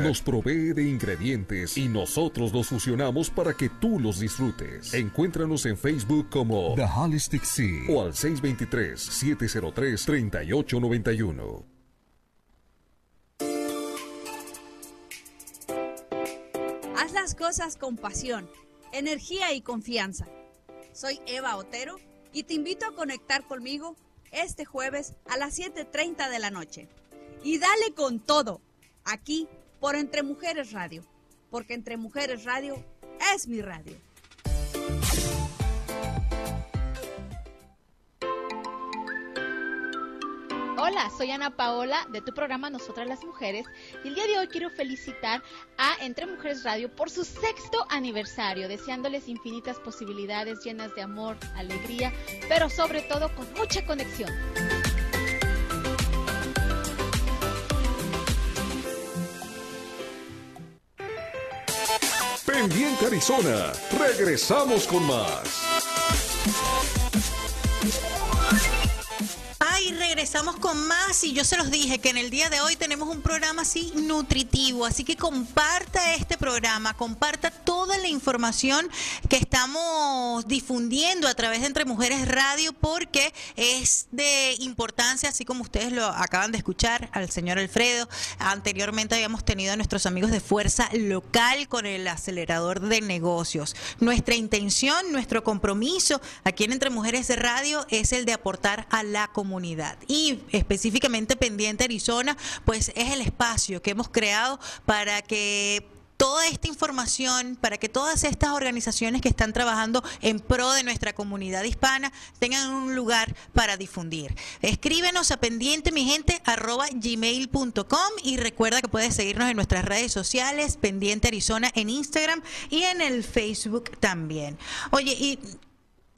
nos provee de ingredientes y nosotros los fusionamos para que tú los disfrutes. Encuéntranos en Facebook como The Holistic Sea o al 623-703-3891. Haz las cosas con pasión, energía y confianza. Soy Eva Otero y te invito a conectar conmigo este jueves a las 7.30 de la noche. Y dale con todo, aquí por Entre Mujeres Radio, porque Entre Mujeres Radio es mi radio. Hola, soy Ana Paola de tu programa Nosotras las Mujeres y el día de hoy quiero felicitar a Entre Mujeres Radio por su sexto aniversario, deseándoles infinitas posibilidades llenas de amor, alegría, pero sobre todo con mucha conexión. Pendiente Arizona, regresamos con más. Regresamos con más y yo se los dije que en el día de hoy tenemos un programa así nutritivo, así que comparta este programa, comparta toda la información que estamos difundiendo a través de Entre Mujeres Radio porque es de importancia, así como ustedes lo acaban de escuchar al señor Alfredo. Anteriormente habíamos tenido a nuestros amigos de Fuerza Local con el acelerador de negocios. Nuestra intención, nuestro compromiso aquí en Entre Mujeres Radio es el de aportar a la comunidad y específicamente pendiente Arizona, pues es el espacio que hemos creado para que toda esta información para que todas estas organizaciones que están trabajando en pro de nuestra comunidad hispana tengan un lugar para difundir. Escríbenos a pendiente mi gente arroba gmail.com y recuerda que puedes seguirnos en nuestras redes sociales, pendiente Arizona en Instagram y en el Facebook también. Oye, y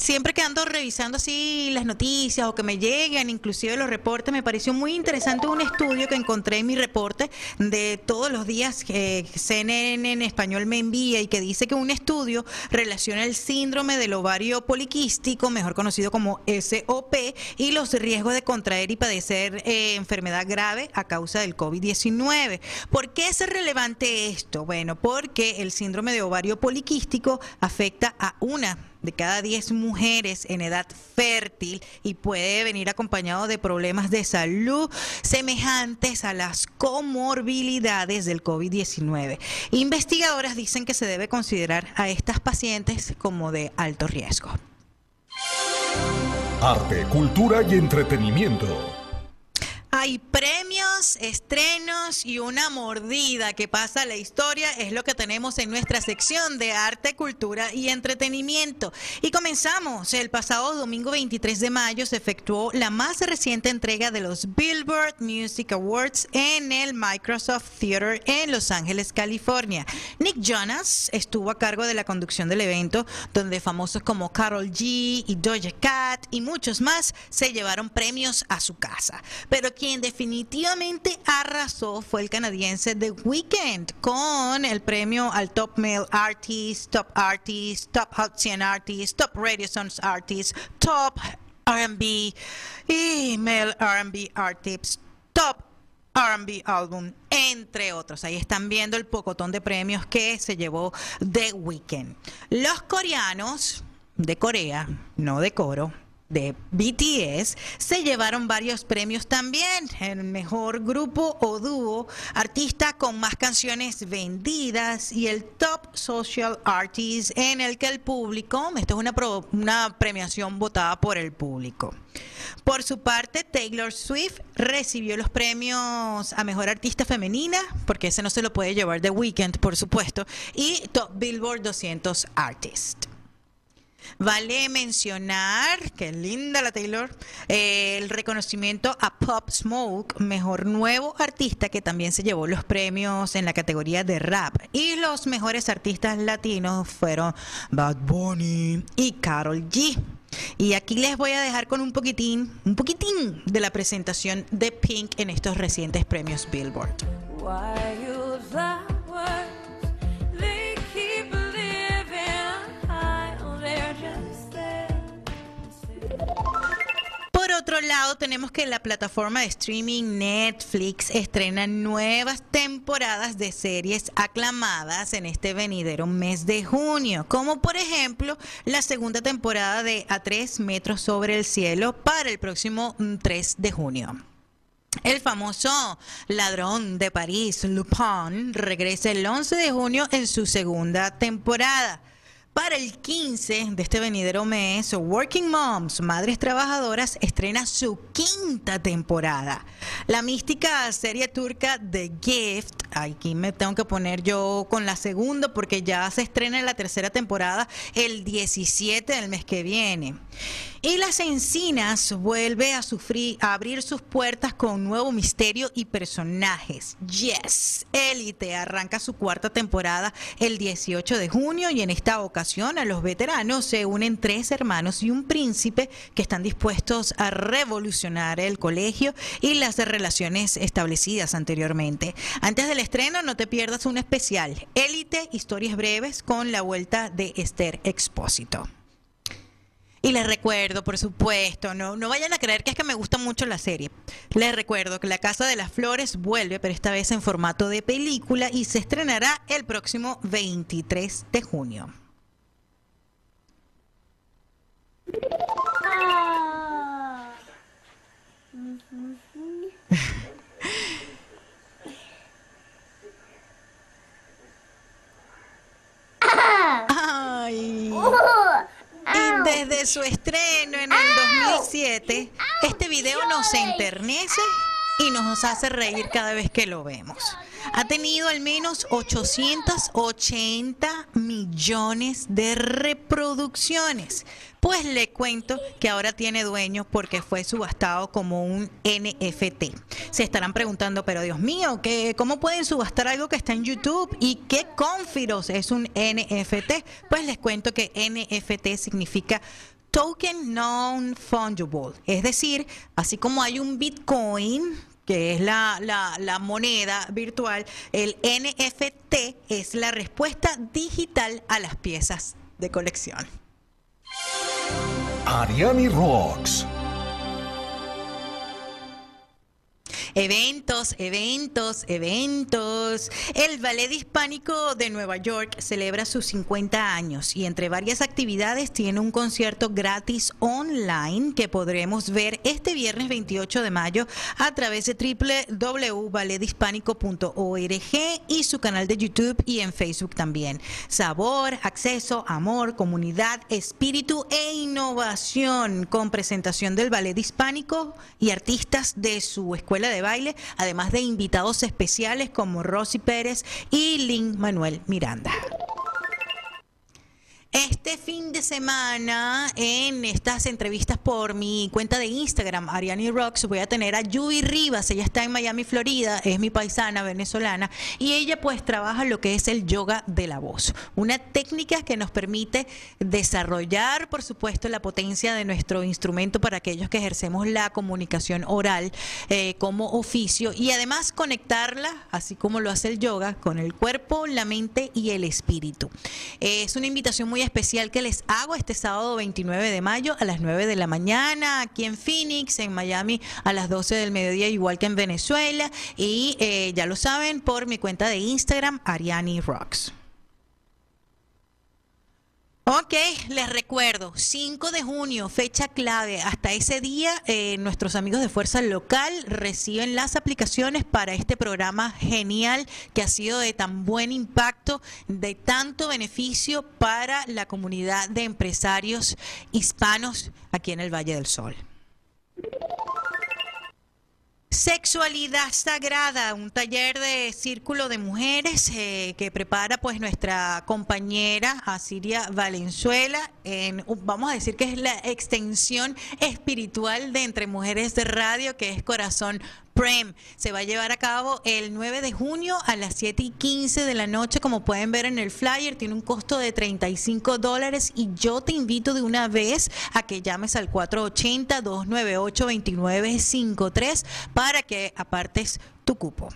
siempre que ando revisando así las noticias o que me llegan, inclusive los reportes, me pareció muy interesante un estudio que encontré en mi reporte de todos los días que CNN en español me envía y que dice que un estudio relaciona el síndrome del ovario poliquístico, mejor conocido como SOP, y los riesgos de contraer y padecer eh, enfermedad grave a causa del COVID-19. ¿Por qué es relevante esto? Bueno, porque el síndrome de ovario poliquístico afecta a una de cada 10 mujeres en edad fértil y puede venir acompañado de problemas de salud semejantes a las comorbilidades del COVID-19. Investigadoras dicen que se debe considerar a estas pacientes como de alto riesgo. Arte, cultura y entretenimiento. Hay premios, estrenos y una mordida que pasa a la historia. Es lo que tenemos en nuestra sección de arte, cultura y entretenimiento. Y comenzamos. El pasado domingo 23 de mayo se efectuó la más reciente entrega de los Billboard Music Awards en el Microsoft Theater en Los Ángeles, California. Nick Jonas estuvo a cargo de la conducción del evento, donde famosos como Carol G y Doja Cat y muchos más se llevaron premios a su casa. Pero quien definitivamente arrasó fue el canadiense The Weeknd con el premio al Top Male Artist, Top Artist, Top Hot 100 Artist, Top Radio Songs Artist, Top R&B y Male R&B Artist, Top R&B Album, entre otros. Ahí están viendo el pocotón de premios que se llevó The Weeknd. Los coreanos de Corea, no de coro, de BTS se llevaron varios premios también. El mejor grupo o dúo, artista con más canciones vendidas y el Top Social Artist en el que el público, esto es una, una premiación votada por el público. Por su parte, Taylor Swift recibió los premios a Mejor Artista Femenina, porque ese no se lo puede llevar de Weekend, por supuesto, y Top Billboard 200 Artist. Vale mencionar, qué linda la Taylor, eh, el reconocimiento a Pop Smoke, mejor nuevo artista que también se llevó los premios en la categoría de rap. Y los mejores artistas latinos fueron Bad Bunny y Carol G. Y aquí les voy a dejar con un poquitín, un poquitín de la presentación de Pink en estos recientes premios Billboard. Por tenemos que la plataforma de streaming Netflix estrena nuevas temporadas de series aclamadas en este venidero mes de junio, como por ejemplo la segunda temporada de A tres metros sobre el cielo para el próximo 3 mm, de junio. El famoso ladrón de París, Lupin, regresa el 11 de junio en su segunda temporada. Para el 15 de este venidero mes, Working Moms, Madres Trabajadoras, estrena su quinta temporada. La mística serie turca The Gift, aquí me tengo que poner yo con la segunda porque ya se estrena la tercera temporada el 17 del mes que viene. Y Las Encinas vuelve a, sufrir, a abrir sus puertas con nuevo misterio y personajes. Yes, Élite arranca su cuarta temporada el 18 de junio y en esta ocasión a los veteranos se unen tres hermanos y un príncipe que están dispuestos a revolucionar el colegio y las relaciones establecidas anteriormente. Antes del estreno no te pierdas un especial, Élite, historias breves con la vuelta de Esther Expósito. Y les recuerdo, por supuesto, no, vayan a creer que es que me gusta mucho la serie. Les recuerdo que La Casa de las Flores vuelve, pero esta vez en formato de película y se estrenará el próximo 23 de junio. Ay. Y desde su estreno en el 2007, este video nos enternece y nos hace reír cada vez que lo vemos. Ha tenido al menos 880 millones de reproducciones. Pues le cuento que ahora tiene dueño porque fue subastado como un NFT. Se estarán preguntando, pero Dios mío, ¿qué, ¿cómo pueden subastar algo que está en YouTube? ¿Y qué Confiros es un NFT? Pues les cuento que NFT significa Token Non-Fungible. Es decir, así como hay un Bitcoin que es la, la, la, moneda virtual, el NFT es la respuesta digital a las piezas de colección. Ariani Rocks. Eventos, eventos, eventos. El Ballet Hispánico de Nueva York celebra sus 50 años y entre varias actividades tiene un concierto gratis online que podremos ver este viernes 28 de mayo a través de www.ballethispánico.org y su canal de YouTube y en Facebook también. Sabor, acceso, amor, comunidad, espíritu e innovación con presentación del Ballet Hispánico y artistas de su escuela de baile, además de invitados especiales como Rosy Pérez y Lin Manuel Miranda. Este fin de semana, en estas entrevistas por mi cuenta de Instagram, Ariani Rocks, voy a tener a Yui Rivas. Ella está en Miami, Florida, es mi paisana venezolana y ella pues trabaja lo que es el yoga de la voz. Una técnica que nos permite desarrollar, por supuesto, la potencia de nuestro instrumento para aquellos que ejercemos la comunicación oral eh, como oficio y además conectarla, así como lo hace el yoga, con el cuerpo, la mente y el espíritu. es una invitación muy especial que les hago este sábado 29 de mayo a las 9 de la mañana, aquí en Phoenix, en Miami a las 12 del mediodía, igual que en Venezuela. Y eh, ya lo saben por mi cuenta de Instagram, Ariani Rocks. Ok, les recuerdo, 5 de junio, fecha clave. Hasta ese día, eh, nuestros amigos de Fuerza Local reciben las aplicaciones para este programa genial que ha sido de tan buen impacto, de tanto beneficio para la comunidad de empresarios hispanos aquí en el Valle del Sol. Sexualidad Sagrada, un taller de círculo de mujeres eh, que prepara pues nuestra compañera Asiria Valenzuela. En, vamos a decir que es la extensión espiritual de Entre Mujeres de Radio, que es Corazón Prem. Se va a llevar a cabo el 9 de junio a las 7 y 15 de la noche. Como pueden ver en el flyer, tiene un costo de 35 dólares y yo te invito de una vez a que llames al 480-298-2953 para que apartes tu cupo.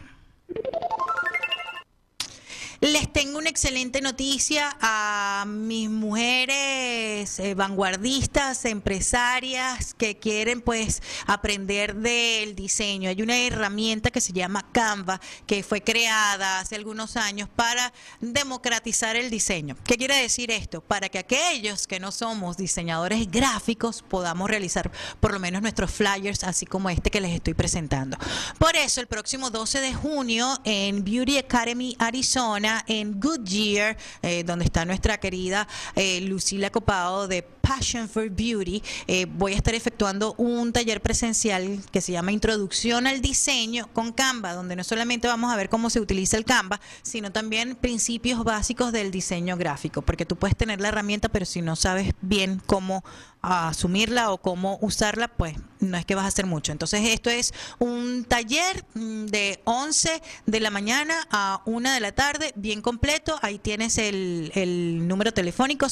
Les tengo una excelente noticia a mis mujeres eh, vanguardistas, empresarias que quieren pues aprender del diseño. Hay una herramienta que se llama Canva que fue creada hace algunos años para democratizar el diseño. ¿Qué quiere decir esto? Para que aquellos que no somos diseñadores gráficos podamos realizar por lo menos nuestros flyers así como este que les estoy presentando. Por eso el próximo 12 de junio en Beauty Academy Arizona en Goodyear, eh, donde está nuestra querida eh, Lucila Copado de Passion for Beauty, eh, voy a estar efectuando un taller presencial que se llama Introducción al Diseño con Canva, donde no solamente vamos a ver cómo se utiliza el Canva, sino también principios básicos del diseño gráfico, porque tú puedes tener la herramienta, pero si no sabes bien cómo asumirla o cómo usarla, pues no es que vas a hacer mucho. Entonces esto es un taller mm, de 11 de la mañana a 1 de la tarde, bien completo. Ahí tienes el, el número telefónico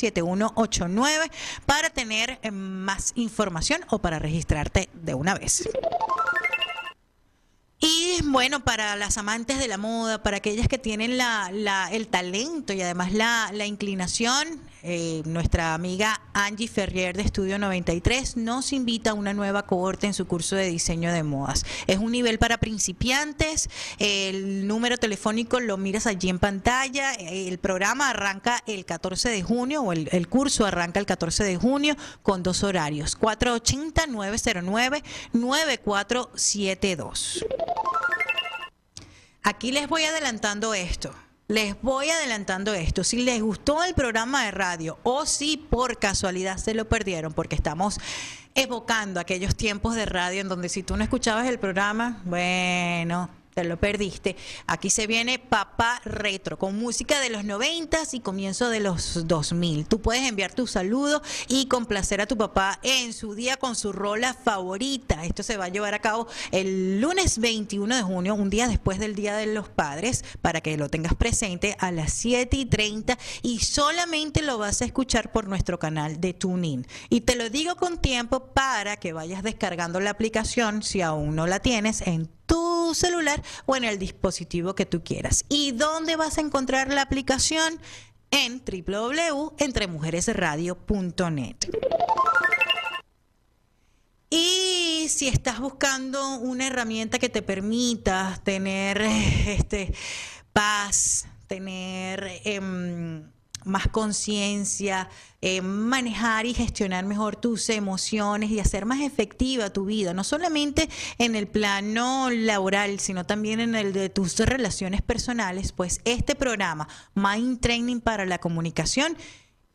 623-219-7189 para tener eh, más información o para registrarte de una vez. Y bueno, para las amantes de la moda, para aquellas que tienen la, la, el talento y además la, inclinación, eh, nuestra amiga Angie Ferrier de Estudio 93 nos invita a una nueva cohorte en su curso de diseño de modas. Es un nivel para principiantes, el número telefónico lo miras allí en pantalla, el programa arranca el 14 de junio o el, el curso arranca el 14 de junio con dos horarios, 480-909-9472. Aquí les voy adelantando esto. Les voy adelantando esto. Si les gustó el programa de radio o si por casualidad se lo perdieron, porque estamos evocando aquellos tiempos de radio en donde si tú no escuchabas el programa, bueno, lo perdiste. Aquí se viene Papá Retro, con música de los 90 y comienzo de los 2000. Tú puedes enviar tu saludo y complacer a tu papá en su día con su rola favorita. Esto se va a llevar a cabo el lunes 21 de junio, un día después del Día de los Padres, para que lo tengas presente a las 7 y 30 y solamente lo vas a escuchar por nuestro canal de TuneIn. Y te lo digo con tiempo para que vayas descargando la aplicación si aún no la tienes en tu celular o en el dispositivo que tú quieras. ¿Y dónde vas a encontrar la aplicación? En www.entremujeresradio.net. Y si estás buscando una herramienta que te permita tener [LAUGHS] este paz, tener eh, más conciencia, eh, manejar y gestionar mejor tus emociones y hacer más efectiva tu vida, no solamente en el plano laboral, sino también en el de tus relaciones personales, pues este programa, Mind Training para la Comunicación,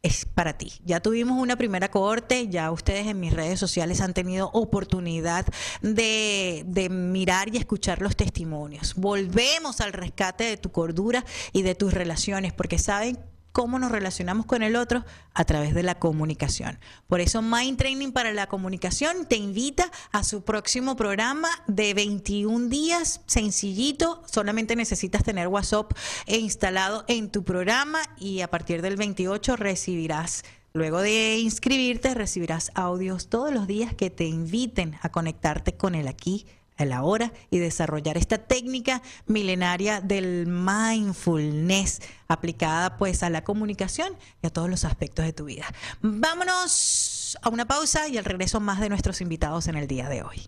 es para ti. Ya tuvimos una primera cohorte, ya ustedes en mis redes sociales han tenido oportunidad de, de, mirar y escuchar los testimonios. Volvemos al rescate de tu cordura y de tus relaciones, porque saben cómo nos relacionamos con el otro a través de la comunicación. Por eso Mind Training para la Comunicación te invita a su próximo programa de 21 días, sencillito, solamente necesitas tener WhatsApp instalado en tu programa y a partir del 28 recibirás Luego de inscribirte recibirás audios todos los días que te inviten a conectarte con el aquí a la hora y desarrollar esta técnica milenaria del mindfulness aplicada pues a la comunicación y a todos los aspectos de tu vida. Vámonos a una pausa y al regreso más de nuestros invitados en el día de hoy.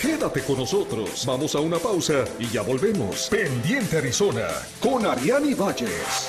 Quédate con nosotros, vamos a una pausa y ya volvemos. Pendiente Arizona con Ariani Valles.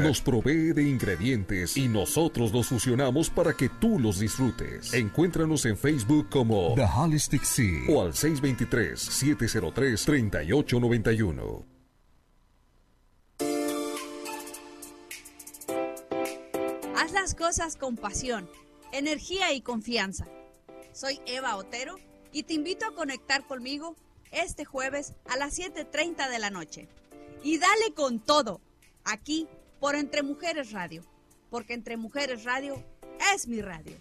nos provee de ingredientes y nosotros los fusionamos para que tú los disfrutes. Encuéntranos en Facebook como The Holistic Sea o al 623-703-3891. Haz las cosas con pasión, energía y confianza. Soy Eva Otero y te invito a conectar conmigo este jueves a las 7.30 de la noche. Y dale con todo, aquí por Entre Mujeres Radio, porque Entre Mujeres Radio es mi radio.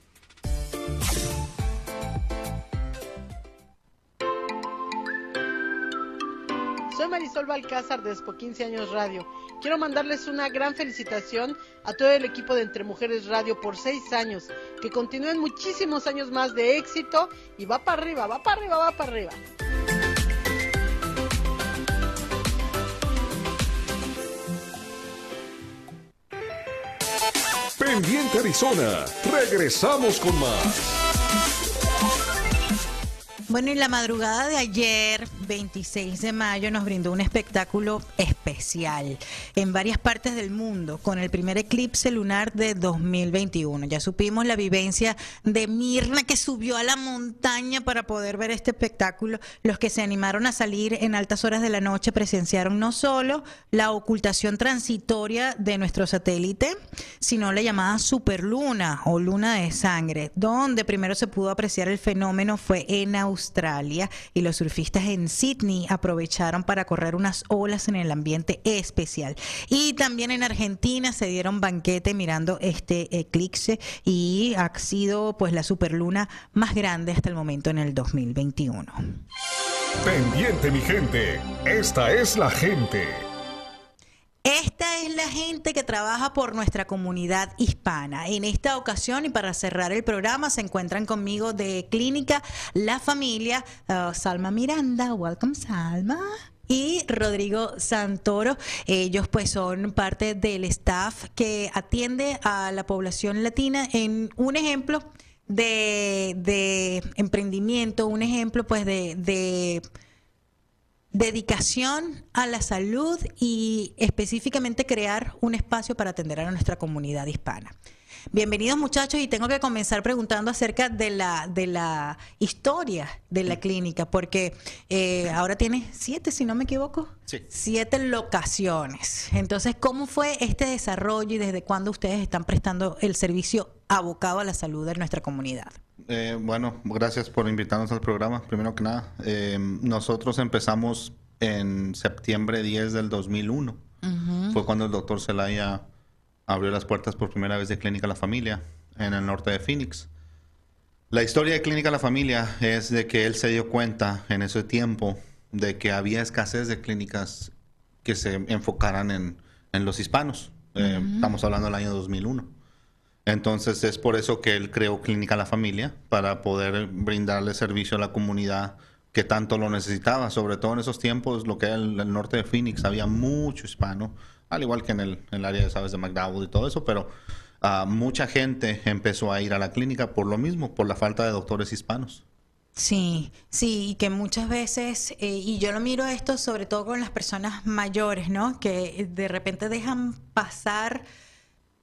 Soy Marisol Balcázar de Expo 15 Años Radio. Quiero mandarles una gran felicitación a todo el equipo de Entre Mujeres Radio por seis años. Que continúen muchísimos años más de éxito y va para arriba, va para arriba, va para arriba. Pendiente Arizona. Regresamos con más. Bueno, y la madrugada de ayer, 26 de mayo, nos brindó un espectáculo especial en varias partes del mundo con el primer eclipse lunar de 2021. Ya supimos la vivencia de Mirna que subió a la montaña para poder ver este espectáculo. Los que se animaron a salir en altas horas de la noche presenciaron no solo la ocultación transitoria de nuestro satélite, sino la llamada superluna o luna de sangre, donde primero se pudo apreciar el fenómeno fue en Australia y los surfistas en Sydney aprovecharon para correr unas olas en el ambiente especial. Y también en Argentina se dieron banquete mirando este eclipse y ha sido pues la superluna más grande hasta el momento en el 2021. Pendiente mi gente, esta es la gente. Esta es la gente que trabaja por nuestra comunidad hispana. En esta ocasión y para cerrar el programa se encuentran conmigo de Clínica La Familia, uh, Salma Miranda. Welcome Salma. Y Rodrigo Santoro, ellos pues son parte del staff que atiende a la población latina en un ejemplo de, emprendimiento, un ejemplo pues de dedicación a la salud y específicamente crear un espacio para atender a nuestra comunidad hispana. Bienvenidos muchachos y tengo que comenzar preguntando acerca de la, de la historia de la clínica, porque eh, ahora tiene siete, si no me equivoco, Sí. siete locaciones. Entonces, ¿cómo fue este desarrollo y desde cuándo ustedes están prestando el servicio abocado a la salud de nuestra comunidad? Eh, bueno, gracias por invitarnos al programa. Primero que nada, eh, nosotros empezamos en septiembre 10 del 2001. Fue cuando el doctor Zelaya abrió las puertas por primera vez de Clínica La Familia en el norte de Phoenix. La historia de Clínica La Familia es de que él se dio cuenta en ese tiempo de que había escasez de clínicas que se enfocaran en, en los hispanos. Eh, Estamos hablando del año 2001. Entonces es por eso que él creó Clínica La Familia, para poder brindarle servicio a la comunidad que tanto lo necesitaba, sobre todo en esos tiempos, lo que era el, el norte de Phoenix, había mucho hispano, al igual que en el, en el área, sabes, de McDowell y todo eso, pero ah, mucha gente empezó a ir a la clínica por lo mismo, por la falta de doctores hispanos. Sí, sí, y que muchas veces, eh, y yo lo miro esto sobre todo con las personas mayores, ¿no? Que de repente dejan pasar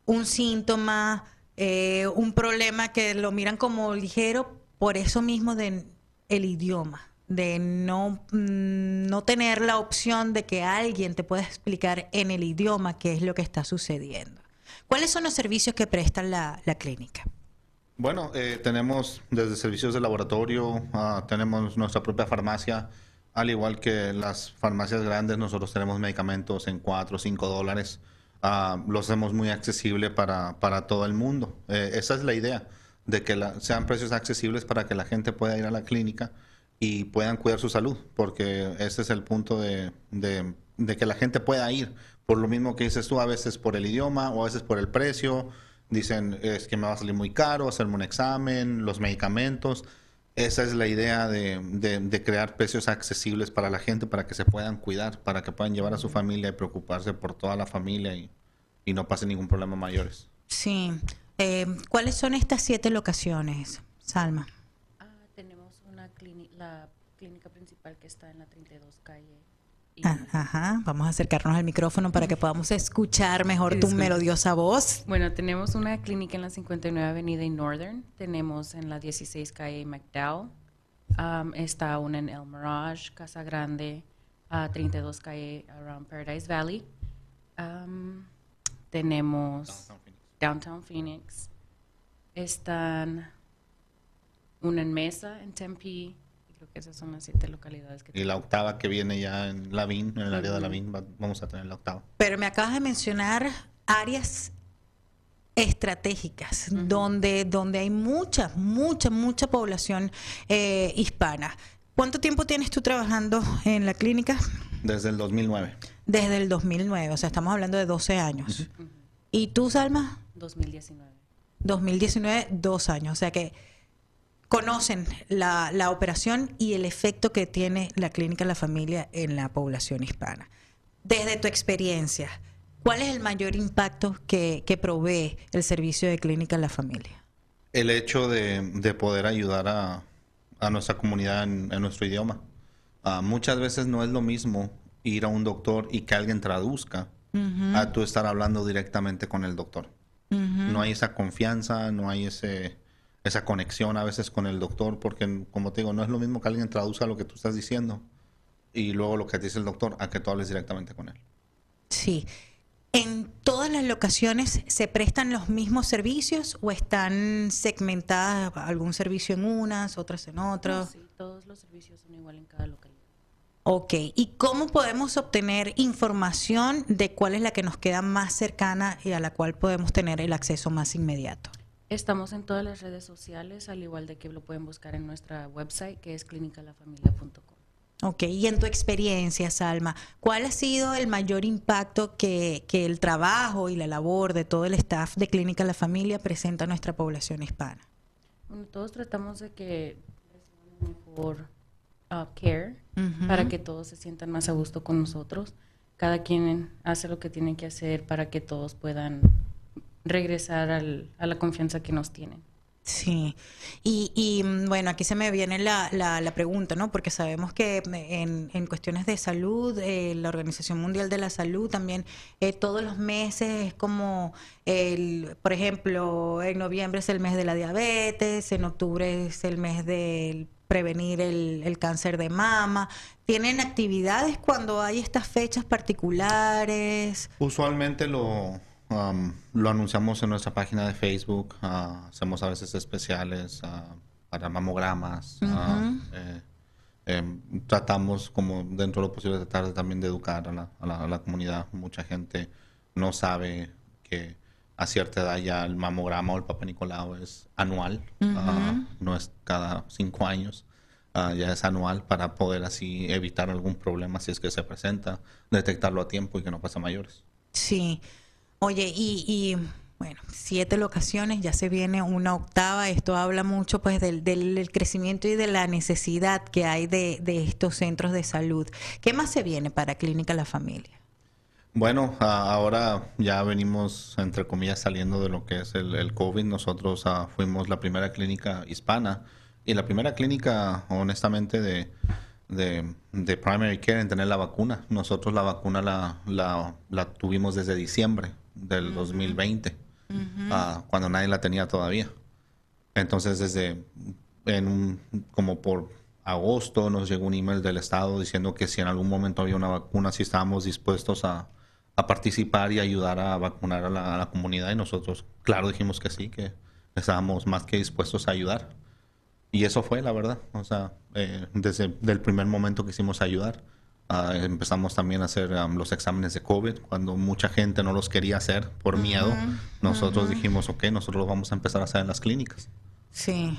un síntoma, eh, un problema que lo miran como ligero por eso mismo de el idioma, de no, mm, no tener la opción de que alguien te pueda explicar en el idioma qué es lo que está sucediendo. ¿Cuáles son los servicios que presta la, la clínica? Bueno, eh, tenemos desde servicios de laboratorio, ah, tenemos nuestra propia farmacia, al igual que las farmacias grandes, nosotros tenemos medicamentos en 4 o 5 dólares. Ah, lo hacemos muy accesible para, para todo el mundo. Eh, esa es la idea, de que sean precios accesibles para que la gente pueda ir a la clínica y puedan cuidar su salud, porque ese es el punto de, de- que la gente pueda ir. Por lo mismo que dices tú, a veces por el idioma o a veces por el precio. Dicen, es que me va a salir muy caro hacerme un examen, los medicamentos. Esa es la idea de, de- de crear precios accesibles para la gente, para que se puedan cuidar, para que puedan llevar a su familia y preocuparse por toda la familia y, y no pase ningún problema mayores. Sí. Eh, ¿Cuáles son estas siete locaciones, Salma? Ah, tenemos una clínica, la clínica principal que está en la 32 calle. Ah, Ajá, vamos a acercarnos al micrófono para que podamos escuchar mejor tu melodiosa voz. Bueno, tenemos una clínica en la 59 Avenida y Northern, tenemos en la 16 calle McDowell, Am, está una en El Mirage, Casa Grande, a 32 calle around Paradise Valley. Am, tenemos Downtown Phoenix. Están una en Mesa, en Tempe, Creo que esas son las siete localidades que Y la octava que viene ya en Lavín, en el área de Lavín, va- vamos a tener la octava. Pero me acabas de mencionar áreas estratégicas donde, donde hay mucha, mucha, mucha población eh, hispana. ¿Cuánto tiempo tienes tú trabajando en la clínica? Desde el 2009. Desde el 2009, o sea, estamos hablando de 12 años. ¿Y tú, Salma? 2019. 2019, dos años. O sea que conocen la, la operación y el efecto que tiene la clínica en la familia en la población hispana. Desde tu experiencia, ¿cuál es el mayor impacto que, que provee el servicio de clínica en la familia? El hecho de, de poder ayudar a, a nuestra comunidad en, en nuestro idioma. Ah, muchas veces no es lo mismo ir a un doctor y que alguien traduzca a tú estar hablando directamente con el doctor. No hay esa confianza, no hay ese, esa conexión a veces con el doctor, porque como te digo, no es lo mismo que alguien traduzca lo que tú estás diciendo y luego lo que te dice el doctor a que tú hables directamente con él. Sí. ¿En todas las locaciones se prestan los mismos servicios o están segmentadas algún servicio en unas, otras en otras? Sí, todos los servicios son igual en cada localidad. Ok, ¿y cómo podemos obtener información de cuál es la que nos queda más cercana y a la cual podemos tener el acceso más inmediato? Estamos en todas las redes sociales, al igual de que lo pueden buscar en nuestra website, que es clinicalafamilia.com. Ok, y en tu experiencia, Salma, ¿cuál ha sido el mayor impacto que, que el trabajo y la labor de todo el staff de Clínica La Familia presenta a nuestra población hispana? Bueno, todos tratamos de que mejor uh, care Ujú. para que todos se sientan más a gusto con nosotros. Cada quien hace lo que tiene que hacer para que todos puedan regresar al- a la confianza que nos tienen. Sí, y, y, mm, bueno, aquí se me viene la, la, la pregunta, ¿no? Porque sabemos que en, en cuestiones de salud, eh, la Organización Mundial de la Salud también eh, todos los meses es como, el, por ejemplo, en noviembre es el mes de la diabetes, en octubre es el mes de prevenir el, el cáncer de mama. ¿Tienen actividades cuando hay estas fechas particulares? Usualmente lo, um, lo anunciamos en nuestra página de Facebook, ah, hacemos a veces especiales ah, para mamogramas. Ujú. eh, em, tratamos como dentro de lo posible tratar de también de educar a la, a la- a la comunidad. Mucha gente no sabe que a cierta edad ya el mamograma o el Papa Nicolau es anual, Ujú. no es cada cinco años. ah, ya es anual para poder así evitar algún problema si es que se presenta, detectarlo a tiempo y que no pase a mayores. Sí. Oye, y, y, bueno, siete locaciones, ya se viene una octava. Esto habla mucho pues del, del- crecimiento y de la necesidad que hay de, de estos centros de salud. ¿Qué más se viene para Clínica La Familia? Bueno, ahora ya venimos, entre comillas, saliendo de lo que es el, COVID. Nosotros ah, fuimos la primera clínica hispana y la primera clínica, honestamente, de, de, primary care en tener la vacuna. Nosotros la vacuna la, la tuvimos desde diciembre del 2020, ah, cuando nadie la tenía todavía. Entonces, desde en un, como por agosto nos llegó un email del Estado diciendo que si en algún momento había una vacuna, si estábamos dispuestos a, a participar y ayudar a vacunar a la, a la comunidad. Y nosotros, claro, dijimos que sí, que estábamos más que dispuestos a ayudar. Y eso fue, la verdad. O sea, eh, desde el primer momento quisimos ayudar. Ah, empezamos también a hacer um, los exámenes de COVID cuando mucha gente no los quería hacer por miedo. Nosotros dijimos, ok, nosotros los vamos a empezar a hacer en las clínicas. Sí.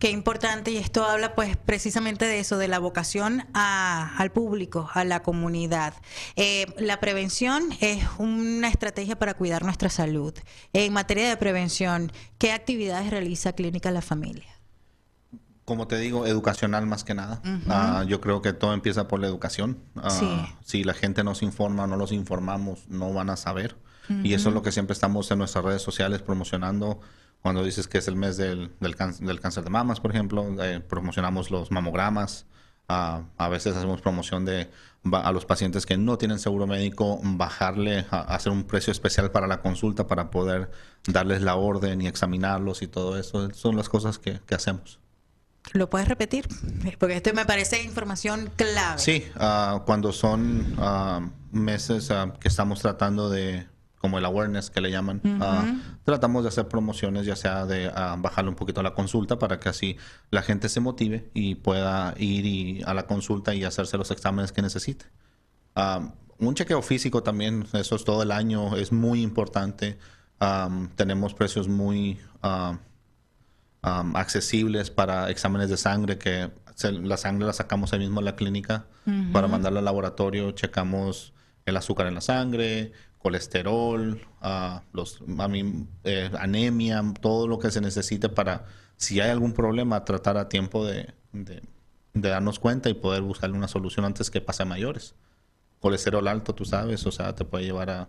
Qué importante y esto habla pues precisamente de eso, de la vocación a- al público, a la comunidad. Eh, la prevención es una estrategia para cuidar nuestra salud. En materia de prevención, ¿qué actividades realiza Clínica La Familia? Como te digo, educacional más que nada. Ah, yo creo que todo empieza por la educación. Ah, Sí. Si la gente no se informa, no los informamos, no van a saber. Y eso es lo que siempre estamos en nuestras redes sociales promocionando. Cuando dices que es el mes del, del, cán- del cáncer de mamas, por ejemplo, eh, promocionamos los mamogramas. Ah, a veces hacemos promoción de a los pacientes que no tienen seguro médico, bajarle, a, hacer un precio especial para la consulta para poder darles la orden y examinarlos y todo eso. Son las cosas que, que hacemos. ¿Lo puedes repetir? Porque esto me parece información clave. Sí, ah, cuando son ah, meses ah, que estamos tratando de como el awareness que le llaman. Tratamos de hacer promociones, ya sea de bajarle un poquito la consulta para que así la gente se motive y pueda ir y- a la consulta y hacerse los exámenes que necesite. Un chequeo físico también, eso es todo el año, es muy importante. Tenemos precios muy accesibles para exámenes de sangre, que se- la sangre la sacamos ahí mismo en la clínica para mandarla al laboratorio, checamos el azúcar en la sangre, colesterol, ah, los, a mí, eh, anemia, todo lo que se necesite para, si hay algún problema, tratar a tiempo de, de- de darnos cuenta y poder buscarle una solución antes que pase a mayores. Colesterol alto, tú sabes, o sea, te puede llevar a,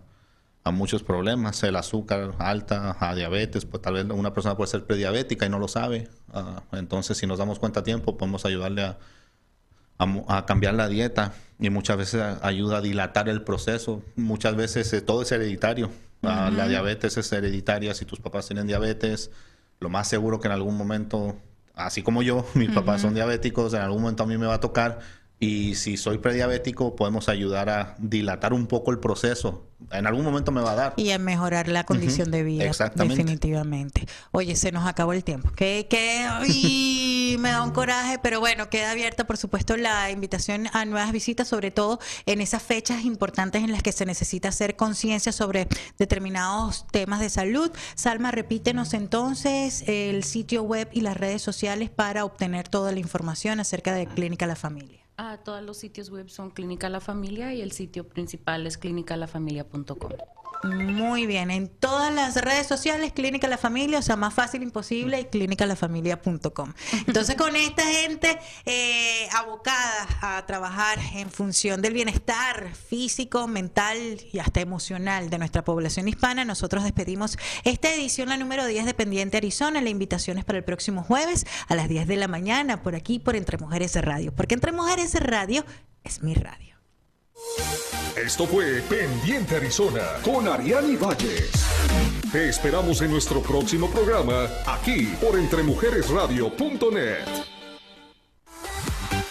a muchos problemas. El azúcar alta, a diabetes, pues tal vez una persona puede ser prediabética y no lo sabe. Ah, entonces, si nos damos cuenta a tiempo, podemos ayudarle a, a mo- a cambiar la dieta y muchas veces ayuda a dilatar el proceso. Muchas veces eh, todo es hereditario. Ah, La diabetes es hereditaria. Si tus papás tienen diabetes, lo más seguro que en algún momento, así como yo, [LAUGHS] mis papás son diabéticos, en algún momento a mí me va a tocar. Y si soy prediabético, podemos ayudar a dilatar un poco el proceso. En algún momento me va a dar. Y a mejorar la condición de vida. exactamente. Definitivamente. Oye, se nos acabó el tiempo. Que, que ay, [LAUGHS] me da un coraje, pero bueno, queda abierta, por supuesto, la invitación a nuevas visitas, sobre todo en esas fechas importantes en las que se necesita hacer conciencia sobre determinados temas de salud. Salma, repítenos entonces el sitio web y las redes sociales para obtener toda la información acerca de Clínica La Familia. Ah, todos los sitios web son Clínica La Familia y el sitio principal es clinicalafamilia.com. Muy bien, en todas las redes sociales, Clínica La Familia, o sea, más fácil imposible, y clínicalafamilia.com. Entonces, con esta gente eh, abocada a trabajar en función del bienestar físico, mental y hasta emocional de nuestra población hispana, nosotros despedimos esta edición, la número 10 de Pendiente Arizona. La invitación es para el próximo jueves a las 10 de la mañana, por aquí, por Entre Mujeres Radio, porque Entre Mujeres Radio es mi radio. Esto fue Pendiente Arizona con Ariani Valles. Te esperamos en nuestro próximo programa, aquí por entremujeresradio.net.